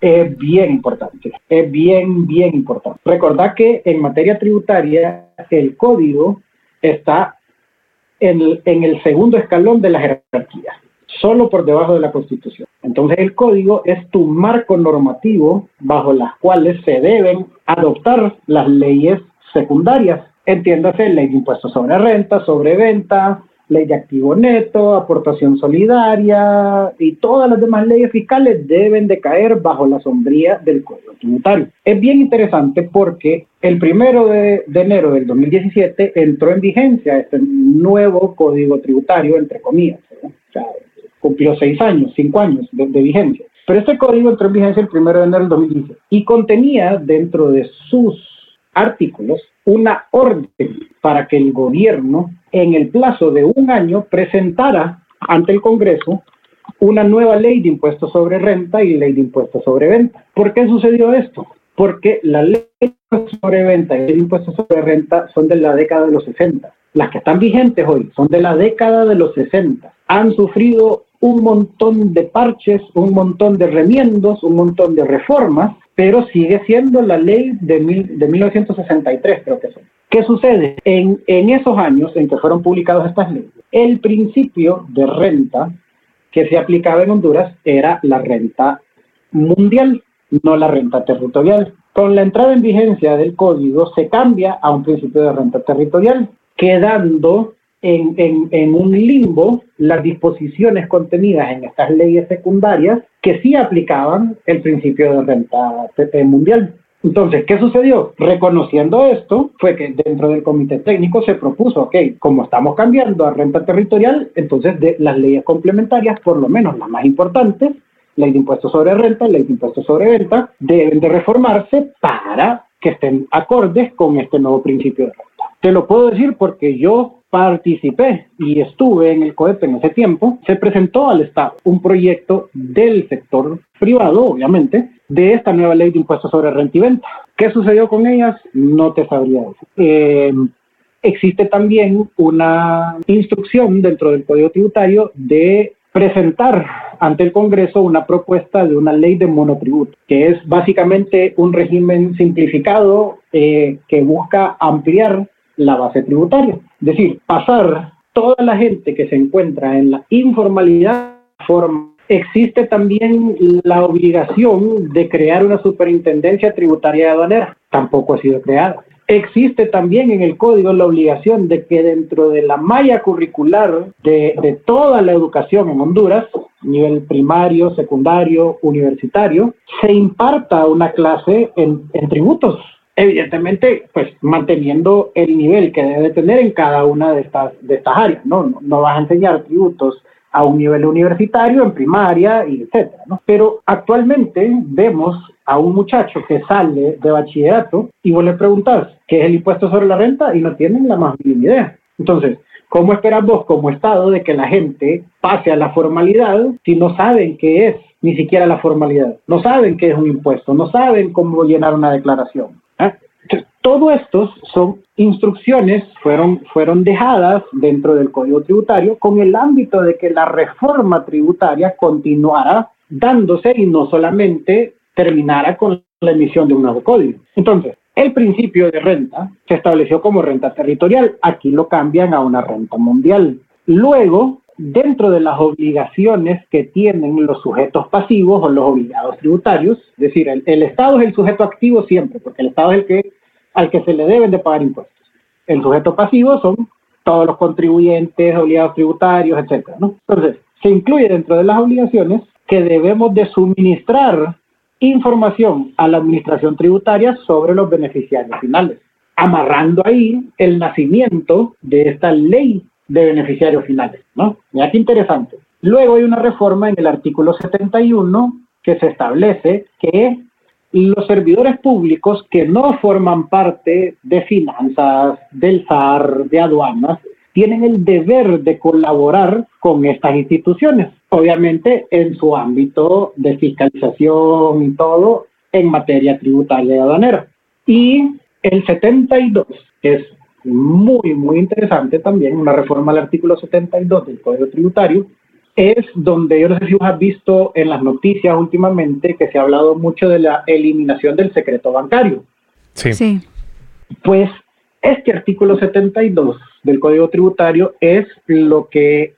es bien importante, es bien, bien importante. Recordad que en materia tributaria el código está en el, segundo escalón de la jerarquía, solo por debajo de la Constitución. Entonces el código es tu marco normativo bajo las cuales se deben adoptar las leyes secundarias. Entiéndase, ley de impuestos sobre renta, sobre venta, ley de activo neto, aportación solidaria y todas las demás leyes fiscales deben de caer bajo la sombría del Código Tributario. Es bien interesante porque el primero de, enero del 2017 entró en vigencia este nuevo Código Tributario, entre comillas. O sea, cumplió seis años, cinco años de, de vigencia. Pero este código entró en vigencia el primero de enero del 2015 y contenía dentro de sus artículos una orden para que el gobierno en el plazo de un año presentara ante el Congreso una nueva ley de impuestos sobre renta y ley de impuestos sobre venta. ¿Por qué sucedió esto? Porque la ley de impuestos sobre venta y la ley de impuestos sobre renta son de la década de los 60. Las que están vigentes hoy son de la década de los 60. Han sufrido un montón de parches, un montón de remiendos, un montón de reformas pero sigue siendo la ley de, de 1963, creo que son. ¿Qué sucede? En, esos años en que fueron publicadas estas leyes, el principio de renta que se aplicaba en Honduras era la renta mundial, no la renta territorial. Con la entrada en vigencia del código se cambia a un principio de renta territorial, quedando en, en, un limbo las disposiciones contenidas en estas leyes secundarias que sí aplicaban el principio de renta mundial. Entonces, ¿qué sucedió? Reconociendo esto, fue que dentro del comité técnico se propuso, ok, como estamos cambiando a renta territorial, entonces las leyes complementarias, por lo menos las más importantes, ley de impuestos sobre renta, ley de impuestos sobre venta, deben de reformarse para que estén acordes con este nuevo principio de renta. Te lo puedo decir porque yo participé y estuve en el COEP en ese tiempo, se presentó al Estado un proyecto del sector privado, obviamente, de esta nueva ley de impuestos sobre renta y venta. ¿Qué sucedió con ellas? No te sabría decir. Eh, existe también una instrucción dentro del Código Tributario de presentar ante el Congreso una propuesta de una ley de monotributo, que es básicamente un régimen simplificado eh, que busca ampliar la base tributaria. Es decir, pasar toda la gente que se encuentra en la informalidad forma. Existe también la obligación de crear una superintendencia tributaria aduanera. Tampoco ha sido creada. Existe también en el código la obligación de que dentro de la malla curricular de, de toda la educación en Honduras, nivel primario, secundario, universitario, se imparta una clase en, en tributos evidentemente, pues manteniendo el nivel que debe tener en cada una de estas, de estas áreas, ¿no? ¿no? vas a enseñar tributos a un nivel universitario, en primaria, y etcétera, ¿no? Pero actualmente vemos a un muchacho que sale de bachillerato y vos le preguntas qué es el impuesto sobre la renta y no tienen la más mínima idea. Entonces, ¿cómo esperas vos como Estado de que la gente pase a la formalidad si no saben qué es ni siquiera la formalidad? No saben qué es un impuesto, no saben cómo llenar una declaración. Todo estos son instrucciones, fueron, fueron dejadas dentro del Código Tributario con el ámbito de que la reforma tributaria continuara dándose y no solamente terminara con la emisión de un nuevo código. Entonces, el principio de renta se estableció como renta territorial, aquí lo cambian a una renta mundial. Luego, dentro de las obligaciones que tienen los sujetos pasivos o los obligados tributarios, es decir, el, Estado es el sujeto activo siempre, porque el Estado es el que al que se le deben de pagar impuestos. El sujeto pasivo son todos los contribuyentes, obligados tributarios, ¿no? Entonces, se incluye dentro de las obligaciones que debemos de suministrar información a la administración tributaria sobre los beneficiarios finales, amarrando ahí el nacimiento de esta ley de beneficiarios finales, ¿no? Mira qué interesante. Luego hay una reforma en el artículo 71 que se establece que los servidores públicos que no forman parte de finanzas, del SAR, de aduanas, tienen el deber de colaborar con estas instituciones, obviamente en su ámbito de fiscalización y todo en materia tributaria y aduanera. Y el 72, que es muy, muy interesante también, una reforma al artículo 72 del Código Tributario, es donde yo no sé si vos has visto en las noticias últimamente que se ha hablado mucho de la eliminación del secreto bancario. Sí. sí. Pues este artículo 72 del Código Tributario es lo que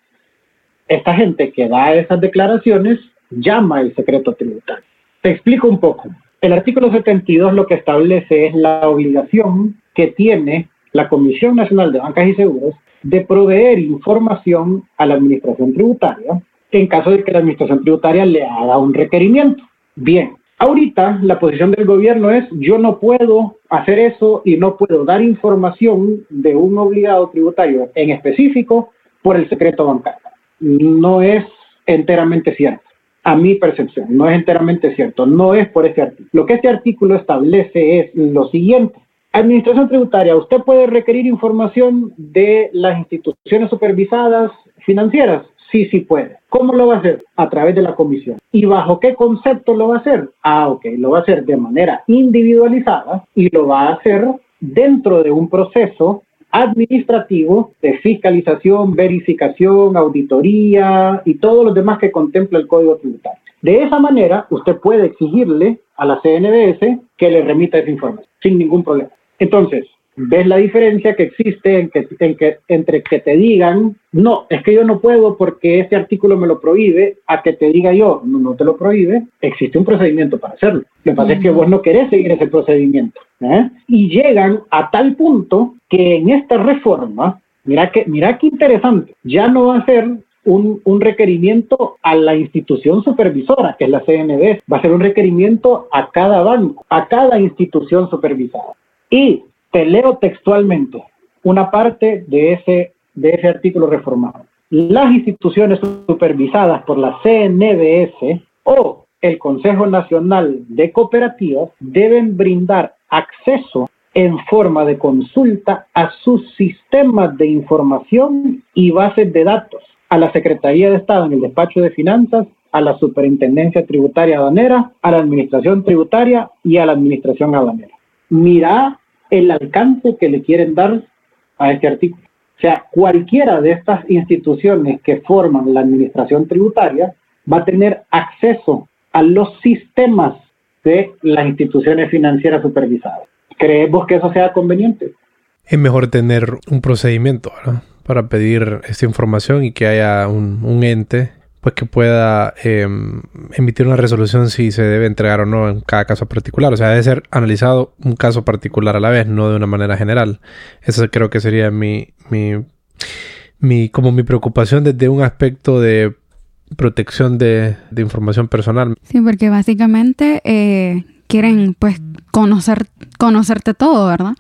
esta gente que da esas declaraciones llama el secreto tributario. Te explico un poco. El artículo 72 lo que establece es la obligación que tiene la Comisión Nacional de Bancas y Seguros de proveer información a la administración tributaria en caso de que la administración tributaria le haga un requerimiento. Bien, ahorita la posición del gobierno es yo no puedo hacer eso y no puedo dar información de un obligado tributario en específico por el secreto bancario. No es enteramente cierto. A mi percepción, no es enteramente cierto. No es por este artículo. Lo que este artículo establece es lo siguiente. Administración tributaria, usted puede requerir información de las instituciones supervisadas financieras. Sí, sí puede. ¿Cómo lo va a hacer? A través de la comisión. ¿Y bajo qué concepto lo va a hacer? Ah, ok, lo va a hacer de manera individualizada y lo va a hacer dentro de un proceso administrativo de fiscalización, verificación, auditoría y todos los demás que contempla el Código Tributario. De esa manera, usted puede exigirle a la CNBS que le remita esa información sin ningún problema. Entonces, ves la diferencia que existe en que, en que, entre que te digan, no, es que yo no puedo porque este artículo me lo prohíbe, a que te diga yo, no, no te lo prohíbe, existe un procedimiento para hacerlo. Lo que pasa es que vos no querés seguir ese procedimiento. ¿eh? Y llegan a tal punto que en esta reforma, mira que, mira qué interesante, ya no va a ser un, un, requerimiento a la institución supervisora, que es la CNB, va a ser un requerimiento a cada banco, a cada institución supervisada. Y te leo textualmente una parte de ese, de ese artículo reformado. Las instituciones supervisadas por la CNBS o el Consejo Nacional de Cooperativas deben brindar acceso en forma de consulta a sus sistemas de información y bases de datos, a la Secretaría de Estado en el Despacho de Finanzas, a la Superintendencia Tributaria Aduanera, a la Administración Tributaria y a la Administración Aduanera. Mira el alcance que le quieren dar a este artículo. O sea, cualquiera de estas instituciones que forman la administración tributaria va a tener acceso a los sistemas de las instituciones financieras supervisadas. ¿Creemos que eso sea conveniente? Es mejor tener un procedimiento para pedir esta información y que haya un, un ente pues que pueda em, emitir una resolución si se debe entregar o no en cada caso particular. O sea, debe ser analizado un caso particular a la vez, no de una manera general. Esa creo que sería mi, mi, mi, como mi preocupación desde un aspecto de protección de, de información personal. Sí, porque básicamente eh, quieren pues conocer, conocerte todo, ¿verdad?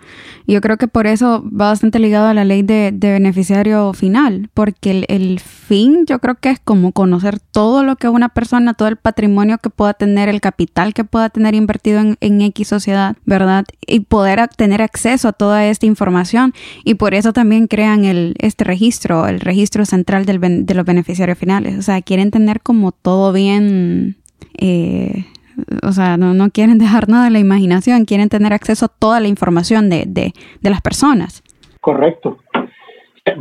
Yo creo que por eso va bastante ligado a la ley de, beneficiario final, porque el, fin yo creo que es como conocer todo lo que una persona, todo el patrimonio que pueda tener, el capital que pueda tener invertido en, en X sociedad, ¿verdad? Y poder tener acceso a toda esta información. Y por eso también crean el, este registro, el registro central del, de los beneficiarios finales. O sea, quieren tener como todo bien... Eh, o sea, no, no quieren dejar nada de la imaginación, quieren tener acceso a toda la información de, de, de las personas. Correcto.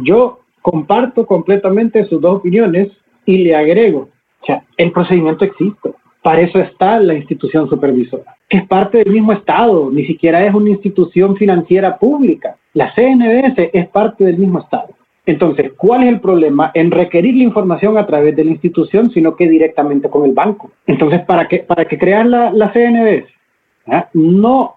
Yo comparto completamente sus dos opiniones y le agrego, o sea, el procedimiento existe. Para eso está la institución supervisora, es parte del mismo Estado, ni siquiera es una institución financiera pública. La CNBS es parte del mismo Estado. Entonces, ¿cuál es el problema en requerir la información a través de la institución, sino que directamente con el banco? Entonces, ¿para qué, para que crear la, la CNBS? ¿Ah? No,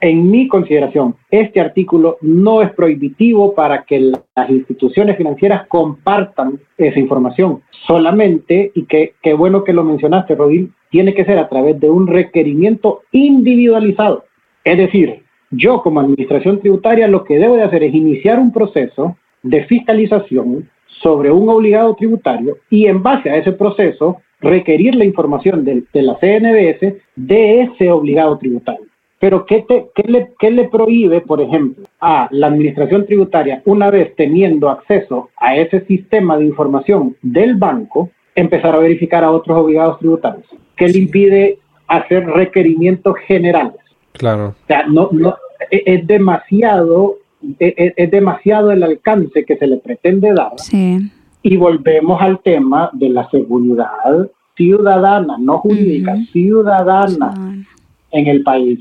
en mi consideración, este artículo no es prohibitivo para que las instituciones financieras compartan esa información. Solamente, y qué bueno que lo mencionaste, Rodil, tiene que ser a través de un requerimiento individualizado. Es decir, yo como administración tributaria lo que debo de hacer es iniciar un proceso de fiscalización sobre un obligado tributario y en base a ese proceso requerir la información de, la CNBS de ese obligado tributario. Pero ¿qué, le, ¿qué le prohíbe, por ejemplo, a la administración tributaria, una vez teniendo acceso a ese sistema de información del banco, empezar a verificar a otros obligados tributarios? ¿Qué le impide hacer requerimientos generales? Claro. O sea, no, no, e, es demasiado es, demasiado el alcance que se le pretende dar. Y volvemos al tema de la seguridad ciudadana, no jurídica, ciudadana en el país.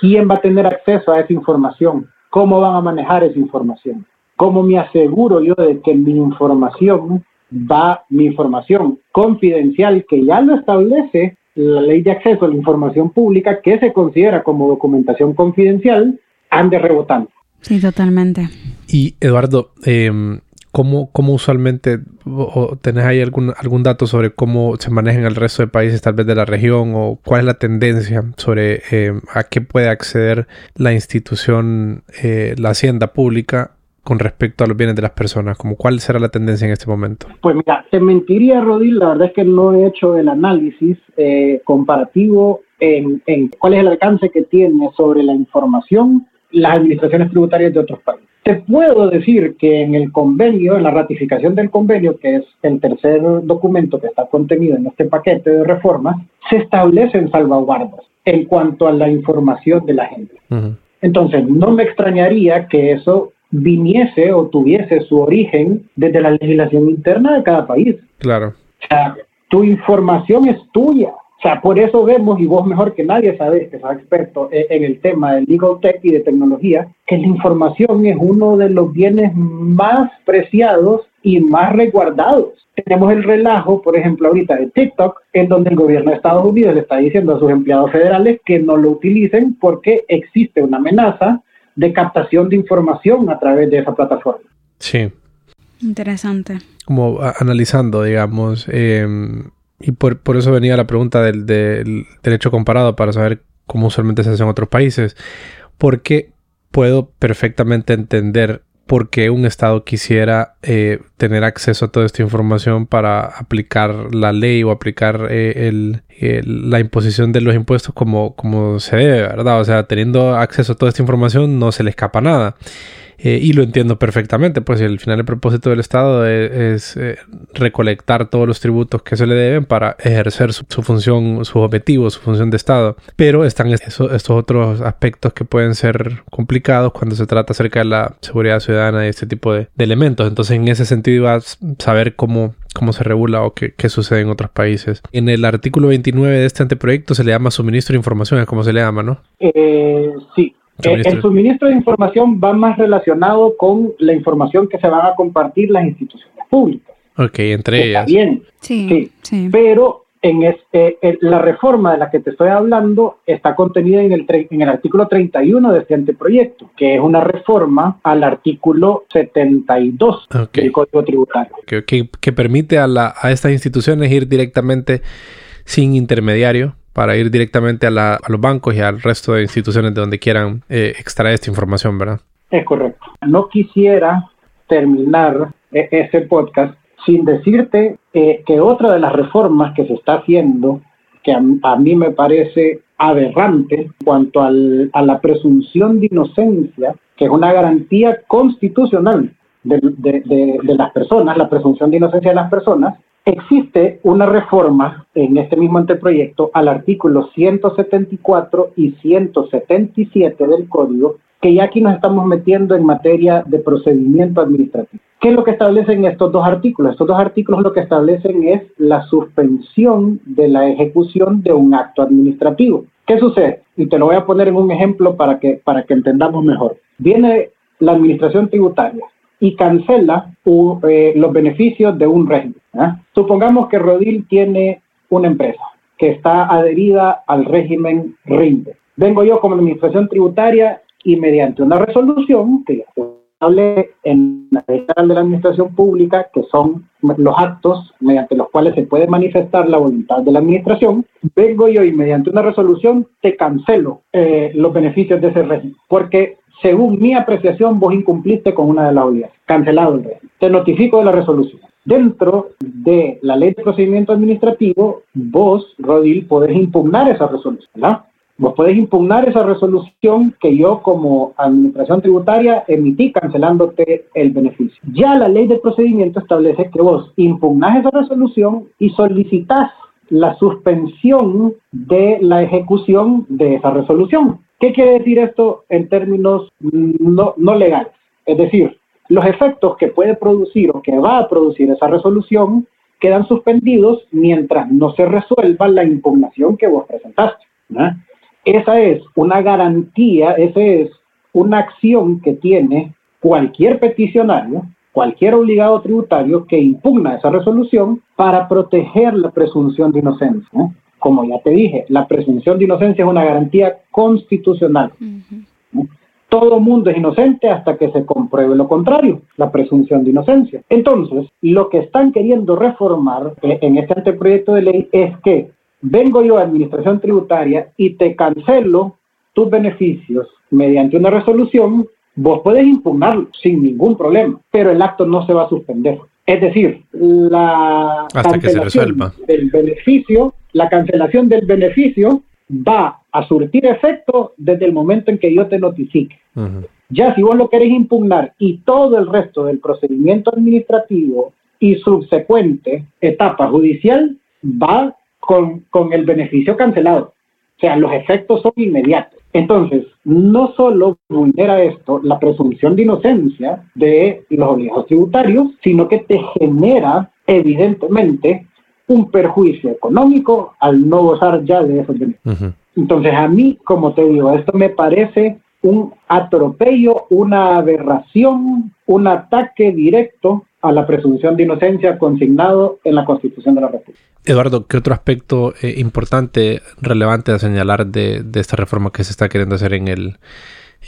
¿Quién va a tener acceso a esa información? ¿Cómo van a manejar esa información? ¿Cómo me aseguro yo de que mi información va, mi información confidencial, que ya lo establece la ley de acceso a la información pública, que se considera como documentación confidencial, ande rebotando? Sí, totalmente. Y Eduardo, eh, ¿Cómo, cómo usualmente o, tenés ahí algún, algún dato sobre cómo se maneja en el resto de países, tal vez de la región, o cuál es la tendencia sobre eh, a qué puede acceder la institución, eh, la hacienda pública con respecto a los bienes de las personas? Como ¿Cuál será la tendencia en este momento? Pues mira, te mentiría, Rodil, la verdad es que no he hecho el análisis eh, comparativo en, en cuál es el alcance que tiene sobre la información las administraciones tributarias de otros países. Te puedo decir que en el convenio, en la ratificación del convenio, que es el tercer documento que está contenido en este paquete de reformas, se establecen salvaguardas en cuanto a la información de la gente. Entonces, no me extrañaría que eso viniese o tuviese su origen desde la legislación interna de cada país. Claro. O sea, tu información es tuya. O sea, por eso vemos, y vos mejor que nadie sabes que sos experto en el tema del legal tech y de tecnología, que la información es uno de los bienes más preciados y más resguardados. Tenemos el relajo, por ejemplo, ahorita de TikTok, en donde el gobierno de Estados Unidos le está diciendo a sus empleados federales que no lo utilicen porque existe una amenaza de captación de información a través de esa plataforma. Sí. Interesante. Como analizando, digamos, eh, y por, por, eso venía la pregunta del, del, derecho comparado para saber cómo usualmente se hace en otros países. Porque puedo perfectamente entender por qué un Estado quisiera eh, tener acceso a toda esta información para aplicar la ley o aplicar eh, el, la imposición de los impuestos como, como se debe, ¿verdad? O sea, teniendo acceso a toda esta información no se le escapa nada. Eh, y lo entiendo perfectamente, pues al final el propósito del Estado es, eh, recolectar todos los tributos que se le deben para ejercer su, función, sus objetivos, su función de Estado. Pero están estos otros aspectos que pueden ser complicados cuando se trata acerca de la seguridad ciudadana y este tipo de, elementos. Entonces en ese sentido iba a saber cómo, cómo se regula o qué, qué, sucede en otros países. En el artículo 29 de este anteproyecto se le llama suministro de información, es como se le llama, ¿no? Eh, sí, eh, el suministro de información va más relacionado con la información que se van a compartir las instituciones públicas. Ok, entre ellas. bien, sí, sí, Pero en este, la reforma de la que te estoy hablando está contenida en el, en el artículo 31 de este anteproyecto, que es una reforma al artículo 72 del Código Tributario. Que, que, permite a, la, a estas instituciones ir directamente sin intermediario para ir directamente a, la, a, los bancos y al resto de instituciones de donde quieran eh, extraer esta información, ¿verdad? Es correcto. No quisiera terminar e-, ese podcast sin decirte eh, que otra de las reformas que se está haciendo, que a, mí me parece aberrante en cuanto al, a la presunción de inocencia, que es una garantía constitucional de, de, las personas, la presunción de inocencia de las personas, Existe una reforma en este mismo anteproyecto al artículo 174 y 177 del código, que ya aquí nos estamos metiendo en materia de procedimiento administrativo. ¿Qué es lo que establecen estos dos artículos? Estos dos artículos lo que establecen es la suspensión de la ejecución de un acto administrativo. ¿Qué sucede? Y te lo voy a poner en un ejemplo para que, para que entendamos mejor. Viene la administración tributaria y cancela eh, los beneficios de un régimen. Supongamos que Rodil tiene una empresa que está adherida al régimen RINDE. Vengo yo como administración tributaria y mediante una resolución que hable en la de la administración pública, que son los actos mediante los cuales se puede manifestar la voluntad de la administración, vengo yo y mediante una resolución te cancelo eh, los beneficios de ese régimen, porque según mi apreciación, vos incumpliste con una de las obligaciones. Cancelado el régimen. Te notifico de la resolución. Dentro de la ley de procedimiento administrativo, vos, Rodil, podés impugnar esa resolución, ¿verdad? Vos podés impugnar esa resolución que yo como administración tributaria emití cancelándote el beneficio. Ya la ley de procedimiento establece que vos impugnás esa resolución y solicitas la suspensión de la ejecución de esa resolución. ¿Qué quiere decir esto en términos no, no legales? Es decir, los efectos que puede producir o que va a producir esa resolución quedan suspendidos mientras no se resuelva la impugnación que vos presentaste. Esa es una garantía, esa es una acción que tiene cualquier peticionario, cualquier obligado tributario que impugna esa resolución para proteger la presunción de inocencia como ya te dije, la presunción de inocencia es una garantía constitucional. Todo mundo es inocente hasta que se compruebe lo contrario, la presunción de inocencia. Entonces, lo que están queriendo reformar eh, en este anteproyecto de ley es que vengo yo a administración tributaria y te cancelo tus beneficios mediante una resolución, vos puedes impugnarlo sin ningún problema, pero el acto no se va a suspender. Es decir, la Hasta que se resuelva. del beneficio, la cancelación del beneficio va a surtir efecto desde el momento en que yo te notifique. Ya si vos lo querés impugnar y todo el resto del procedimiento administrativo y subsecuente etapa judicial va con, con el beneficio cancelado. O sea, los efectos son inmediatos. Entonces, no solo vulnera esto la presunción de inocencia de los obligados tributarios, sino que te genera, evidentemente, un perjuicio económico al no gozar ya de esos beneficios. Entonces, a mí, como te digo, esto me parece un atropello, una aberración, un ataque directo a la presunción de inocencia consignado en la Constitución de la República. Eduardo, ¿qué otro aspecto eh, importante, relevante a señalar de, esta reforma que se está queriendo hacer en el,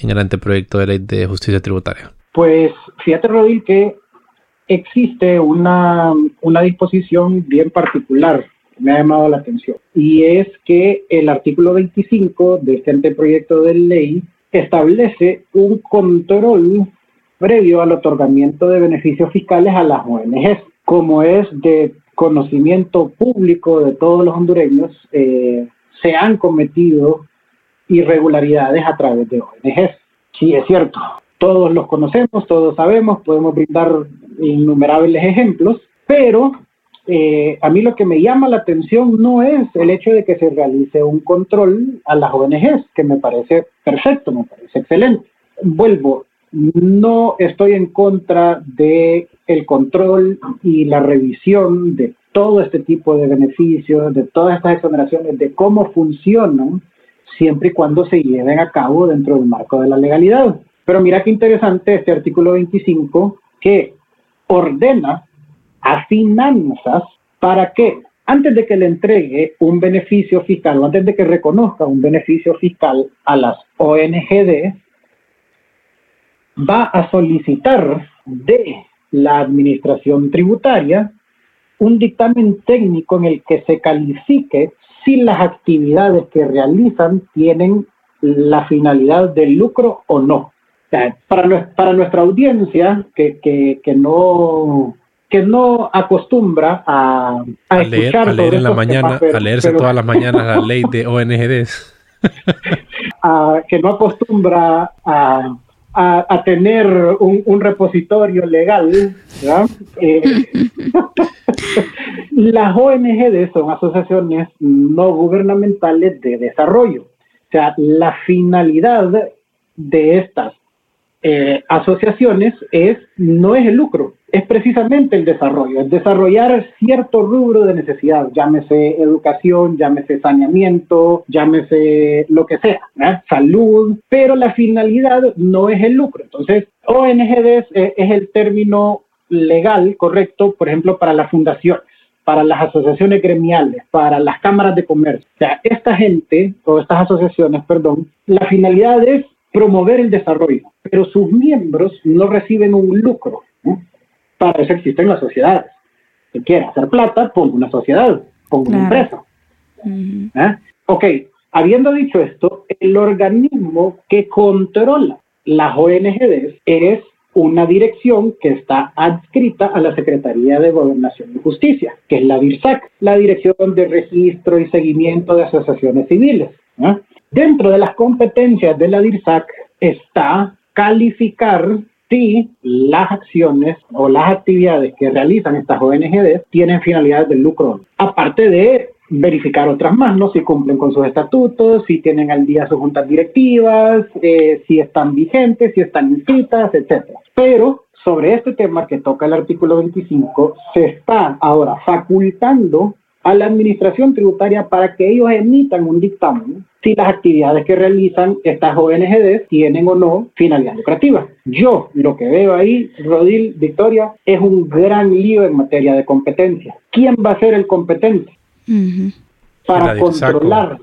en el anteproyecto de ley de justicia tributaria? Pues fíjate, Rodil, que existe una, una disposición bien particular me ha llamado la atención y es que el artículo 25 de este anteproyecto de ley establece un control previo al otorgamiento de beneficios fiscales a las ONGs. Como es de conocimiento público de todos los hondureños, eh, se han cometido irregularidades a través de ONGs. Sí, es cierto. Todos los conocemos, todos sabemos, podemos brindar innumerables ejemplos, pero eh, a mí lo que me llama la atención no es el hecho de que se realice un control a las ONGs, que me parece perfecto, me parece excelente. Vuelvo, no estoy en contra de el control y la revisión de todo este tipo de beneficios, de todas estas exoneraciones, de cómo funcionan, siempre y cuando se lleven a cabo dentro del marco de la legalidad. Pero mira qué interesante este artículo 25 que ordena a finanzas para que antes de que le entregue un beneficio fiscal o antes de que reconozca un beneficio fiscal a las ONGD, va a solicitar de la administración tributaria un dictamen técnico en el que se califique si las actividades que realizan tienen la finalidad de lucro o no. para, nuestra audiencia que, no que no acostumbra a, a, leer, a leer en la mañana, a leerse todas las mañanas la ley de ONGDs. que no acostumbra a a, tener un, repositorio legal, eh, las ONG son asociaciones no gubernamentales de desarrollo. O sea, la finalidad de estas eh, asociaciones es, no es el lucro, es precisamente el desarrollo, es desarrollar cierto rubro de necesidad, llámese educación, llámese saneamiento, llámese lo que sea, salud, pero la finalidad no es el lucro. Entonces, ONGD es, el término legal correcto, por ejemplo, para las fundaciones para las asociaciones gremiales, para las cámaras de comercio. O sea, esta gente, o estas asociaciones, perdón, la finalidad es promover el desarrollo, pero sus miembros no reciben un lucro. Para eso existen las sociedades. Si quiere hacer plata, ponga una sociedad, ponga una empresa. ¿Eh? Ok, habiendo dicho esto, el organismo que controla las ONGs es una dirección que está adscrita a la Secretaría de Gobernación y Justicia, que es la DIRSAC, la Dirección de Registro y Seguimiento de Asociaciones Civiles. ¿eh? Dentro de las competencias de la DIRSAC está calificar si las acciones o las actividades que realizan estas ONGD tienen finalidades de lucro. Aparte de verificar otras más, ¿no? Si cumplen con sus estatutos, si tienen al día sus juntas directivas, eh, si están vigentes, si están inscritas, etc. Pero sobre este tema que toca el artículo 25, se está ahora facultando a la administración tributaria para que ellos emitan un dictamen si las actividades que realizan estas ONGD tienen o no finalidad lucrativa. Yo lo que veo ahí, Rodil, Victoria, es un gran lío en materia de competencia. ¿Quién va a ser el competente para controlar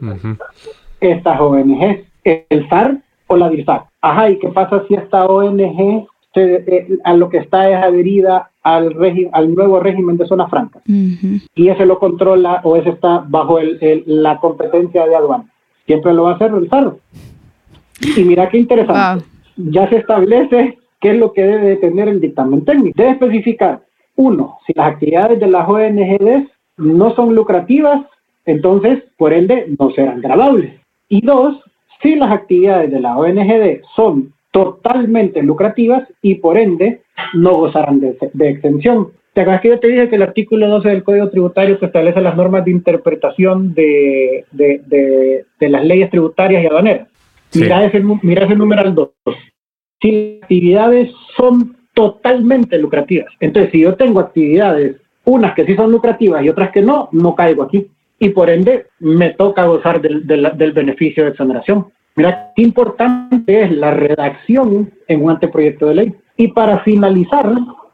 estas ONGs? ¿El SAR o la DIRSAC? ajá, ¿y qué pasa si esta ONG eh, a lo que está es adherida al, al nuevo régimen de zona franca? Y ese lo controla o ese está bajo el, la competencia de aduana. Siempre lo va a hacer el Y mira qué interesante. Ya se establece qué es lo que debe tener el dictamen técnico. Debe especificar, uno, si las actividades de las ONGs no son lucrativas, entonces, por ende, no serán grabables. Y dos, si las actividades de la ONGD son totalmente lucrativas y por ende no gozarán de, exención. ¿Te acuerdas que yo te dije que el artículo 12 del Código Tributario establece las normas de interpretación de, las leyes tributarias y aduaneras? Mira, ese, mira ese numeral 2. Si las actividades son totalmente lucrativas, entonces si yo tengo actividades, unas que sí son lucrativas y otras que no, no caigo aquí y por ende me toca gozar del, del, beneficio de exoneración. Mira qué importante es la redacción en un anteproyecto de ley. Y para finalizar,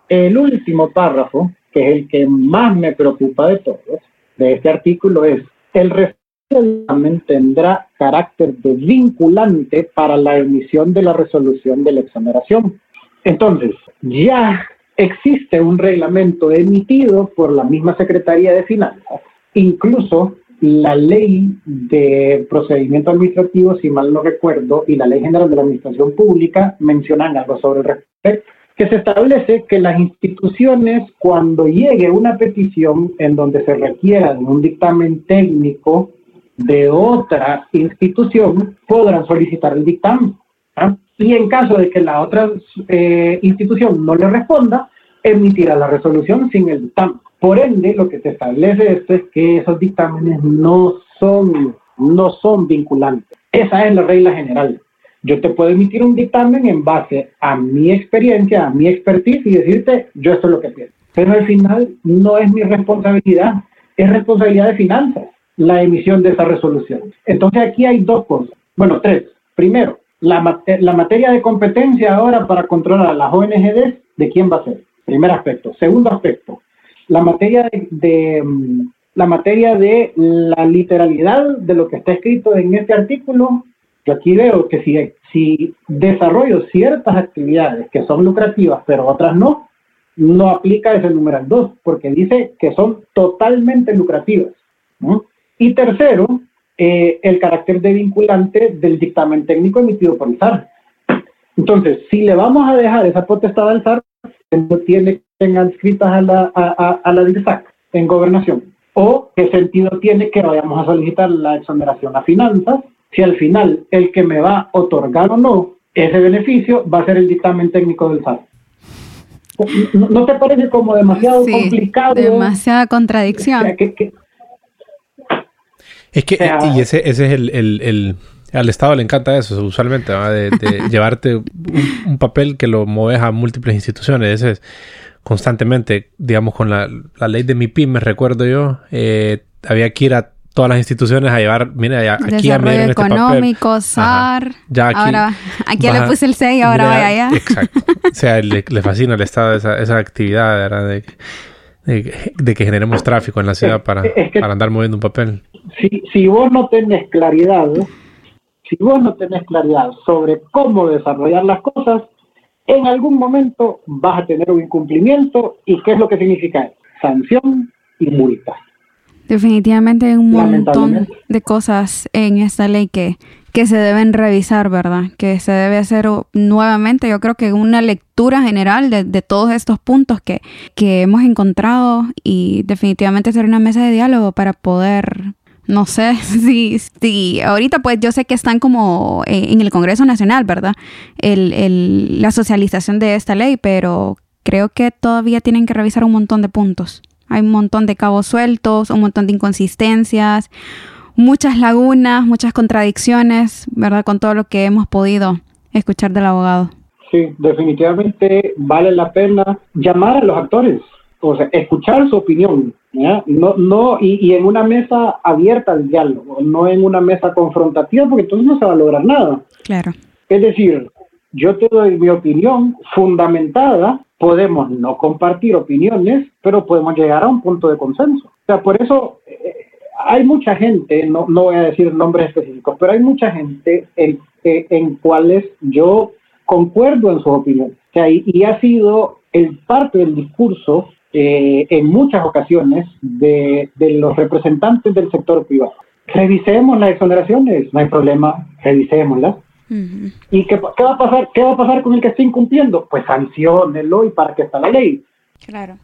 el último párrafo, que es el que más me preocupa de todos, de este artículo, es el referéndum tendrá carácter de vinculante para la emisión de la resolución de la exoneración. Entonces, ya existe un reglamento emitido por la misma Secretaría de Finanzas Incluso la ley de procedimiento administrativo, si mal no recuerdo, y la ley general de la administración pública mencionan algo sobre el respecto, que se establece que las instituciones, cuando llegue una petición en donde se requiera un dictamen técnico de otra institución, podrán solicitar el dictamen. ¿ah? Y en caso de que la otra eh, institución no le responda, emitirá la resolución sin el dictamen. Por ende, lo que se establece esto es que esos dictámenes no son, no son vinculantes. Esa es la regla general. Yo te puedo emitir un dictamen en base a mi experiencia, a mi expertise y decirte, yo esto es lo que pienso. Pero al final no es mi responsabilidad, es responsabilidad de finanzas la emisión de esa resolución. Entonces aquí hay dos cosas, bueno, tres. Primero, la, la materia de competencia ahora para controlar a las ONGDs, ¿de quién va a ser? Primer aspecto. Segundo aspecto, la materia de, mm, la materia de la literalidad de lo que está escrito en este artículo, yo aquí veo que si, si desarrollo ciertas actividades que son lucrativas, pero otras no, no aplica ese numeral 2, porque dice que son totalmente lucrativas. Y tercero, eh, el carácter de vinculante del dictamen técnico emitido por el SAR. Entonces, si le vamos a dejar esa potestad al SAR, no tiene que tengan escritas a la, a, a la DIRSAC en gobernación. O qué sentido tiene que vayamos a solicitar la exoneración a finanzas si al final el que me va a otorgar o no ese beneficio va a ser el dictamen técnico del SAR. ¿No, te parece como demasiado complicado? Demasiada contradicción. Es que, y ese, ese es el, el al Estado le encanta eso, usualmente, de, llevarte un, papel que lo mueves a múltiples instituciones. Ese es constantemente, digamos, con la, ley de mi me recuerdo yo, eh, había que ir a todas las instituciones a llevar, mira, aquí a medio este económico, SAR. Ya aquí, ahora, aquí le puse el 6 ahora vaya allá. Exacto. O sea, le, fascina al Estado esa, esa actividad, ¿verdad? De, de, que generemos tráfico en la ciudad para, para andar moviendo un papel. Si, si vos no tenés claridad si vos no tenés claridad sobre cómo desarrollar las cosas, en algún momento vas a tener un incumplimiento y qué es lo que significa sanción y multa. Definitivamente hay un montón de cosas en esta ley que, que se deben revisar, ¿verdad? Que se debe hacer nuevamente, yo creo que una lectura general de, de todos estos puntos que, que hemos encontrado y definitivamente hacer una mesa de diálogo para poder no sé si, si ahorita pues yo sé que están como eh, en el Congreso Nacional, ¿verdad? El, el, la socialización de esta ley, pero creo que todavía tienen que revisar un montón de puntos. Hay un montón de cabos sueltos, un montón de inconsistencias, muchas lagunas, muchas contradicciones, ¿verdad? Con todo lo que hemos podido escuchar del abogado. Sí, definitivamente vale la pena llamar a los actores, o sea, escuchar su opinión, no, no, y, en una mesa abierta al diálogo, no en una mesa confrontativa, porque entonces no se va a lograr nada. Claro. Es decir, yo te doy mi opinión fundamentada, podemos no compartir opiniones, pero podemos llegar a un punto de consenso. O sea, por eso eh, hay mucha gente, no, no voy a decir nombres específicos, pero hay mucha gente en, eh, en cuales yo concuerdo en su opinión. y, ha sido el parte del discurso eh, en muchas ocasiones de, los representantes del sector privado. Revisemos las exoneraciones, no hay problema, revisémoslas. ¿Y qué, qué, va a pasar? ¿Qué va a pasar con el que esté incumpliendo? Pues sancionenlo y para qué está la ley. Claro.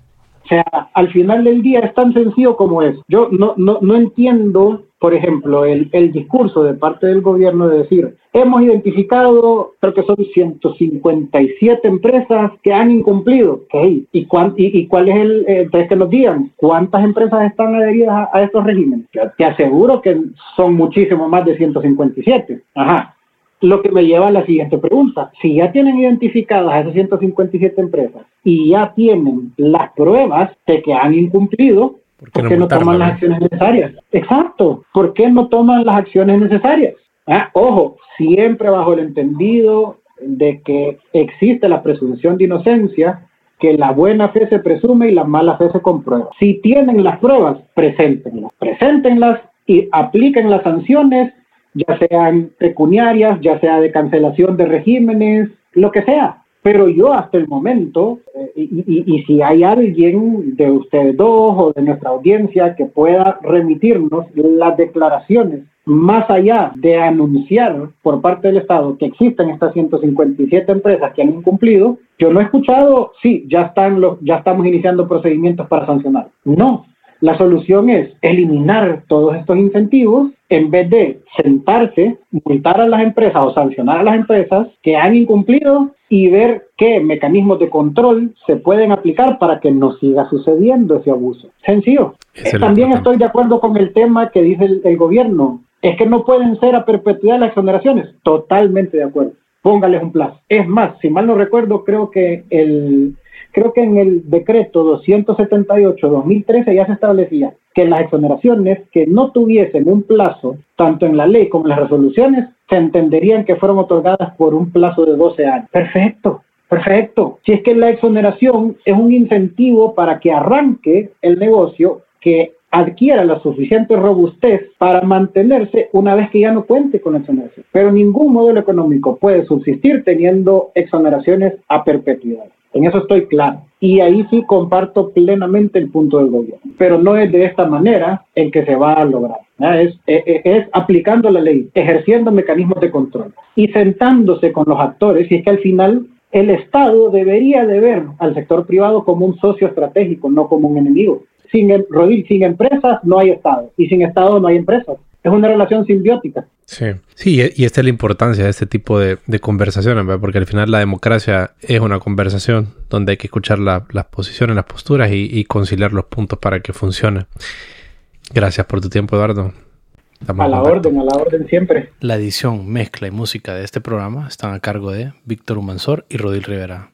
O sea, al final del día es tan sencillo como es. Yo no, no, no entiendo, por ejemplo, el, discurso de parte del gobierno de decir, hemos identificado, creo que son 157 empresas que han incumplido. ¿Y, y, y cuál es el, que nos digan, cuántas empresas están adheridas a, estos regímenes? Te aseguro que son muchísimo más de 157. Ajá. Lo que me lleva a la siguiente pregunta. Si ya tienen identificadas esas 157 empresas y ya tienen las pruebas de que han incumplido, ¿por qué, no, toman las acciones necesarias? Exacto. ¿Por qué no toman las acciones necesarias? Ah, ojo, siempre bajo el entendido de que existe la presunción de inocencia, que la buena fe se presume y la mala fe se comprueba. Si tienen las pruebas, preséntenlas. Preséntenlas y apliquen las sanciones ya sean pecuniarias, ya sea de cancelación de regímenes, lo que sea. Pero yo hasta el momento, eh, y, si hay alguien de ustedes dos o de nuestra audiencia que pueda remitirnos las declaraciones más allá de anunciar por parte del Estado que existen estas 157 empresas que han incumplido, yo no he escuchado, sí, ya, están los, ya estamos iniciando procedimientos para sancionar. No, la solución es eliminar todos estos incentivos en vez de sentarse, multar a las empresas o sancionar a las empresas que han incumplido y ver qué mecanismos de control se pueden aplicar para que no siga sucediendo ese abuso. Sencillo. También estoy de acuerdo con el tema que dice el, el gobierno. Es que no pueden ser a perpetuidad las exoneraciones. Totalmente de acuerdo. Póngales un plazo. Es más, si mal no recuerdo, creo que el, creo que en el decreto 278-2013 ya se establecía que las exoneraciones que no tuviesen un plazo, tanto en la ley como en las resoluciones, se entenderían que fueron otorgadas por un plazo de 12 años. Perfecto, perfecto. Si es que la exoneración es un incentivo para que arranque el negocio, que adquiera la suficiente robustez para mantenerse una vez que ya no cuente con exoneración. Pero ningún modelo económico puede subsistir teniendo exoneraciones a perpetuidad. En eso estoy claro. Y ahí sí comparto plenamente el punto del gobierno. Pero no es de esta manera en que se va a lograr. Es, es, e, es, aplicando la ley, ejerciendo mecanismos de control y sentándose con los actores. Y es que al final el Estado debería de ver al sector privado como un socio estratégico, no como un enemigo. Sin, sin empresas no hay Estado y sin Estado no hay empresas es una relación simbiótica. Sí, sí, y esta es la importancia de este tipo de, conversaciones, porque al final la democracia es una conversación donde hay que escuchar las posiciones, las posturas y, conciliar los puntos para que funcione. Gracias por tu tiempo, Eduardo. a la orden, a la orden siempre. La edición, mezcla y música de este programa están a cargo de Víctor Humansor y Rodil Rivera.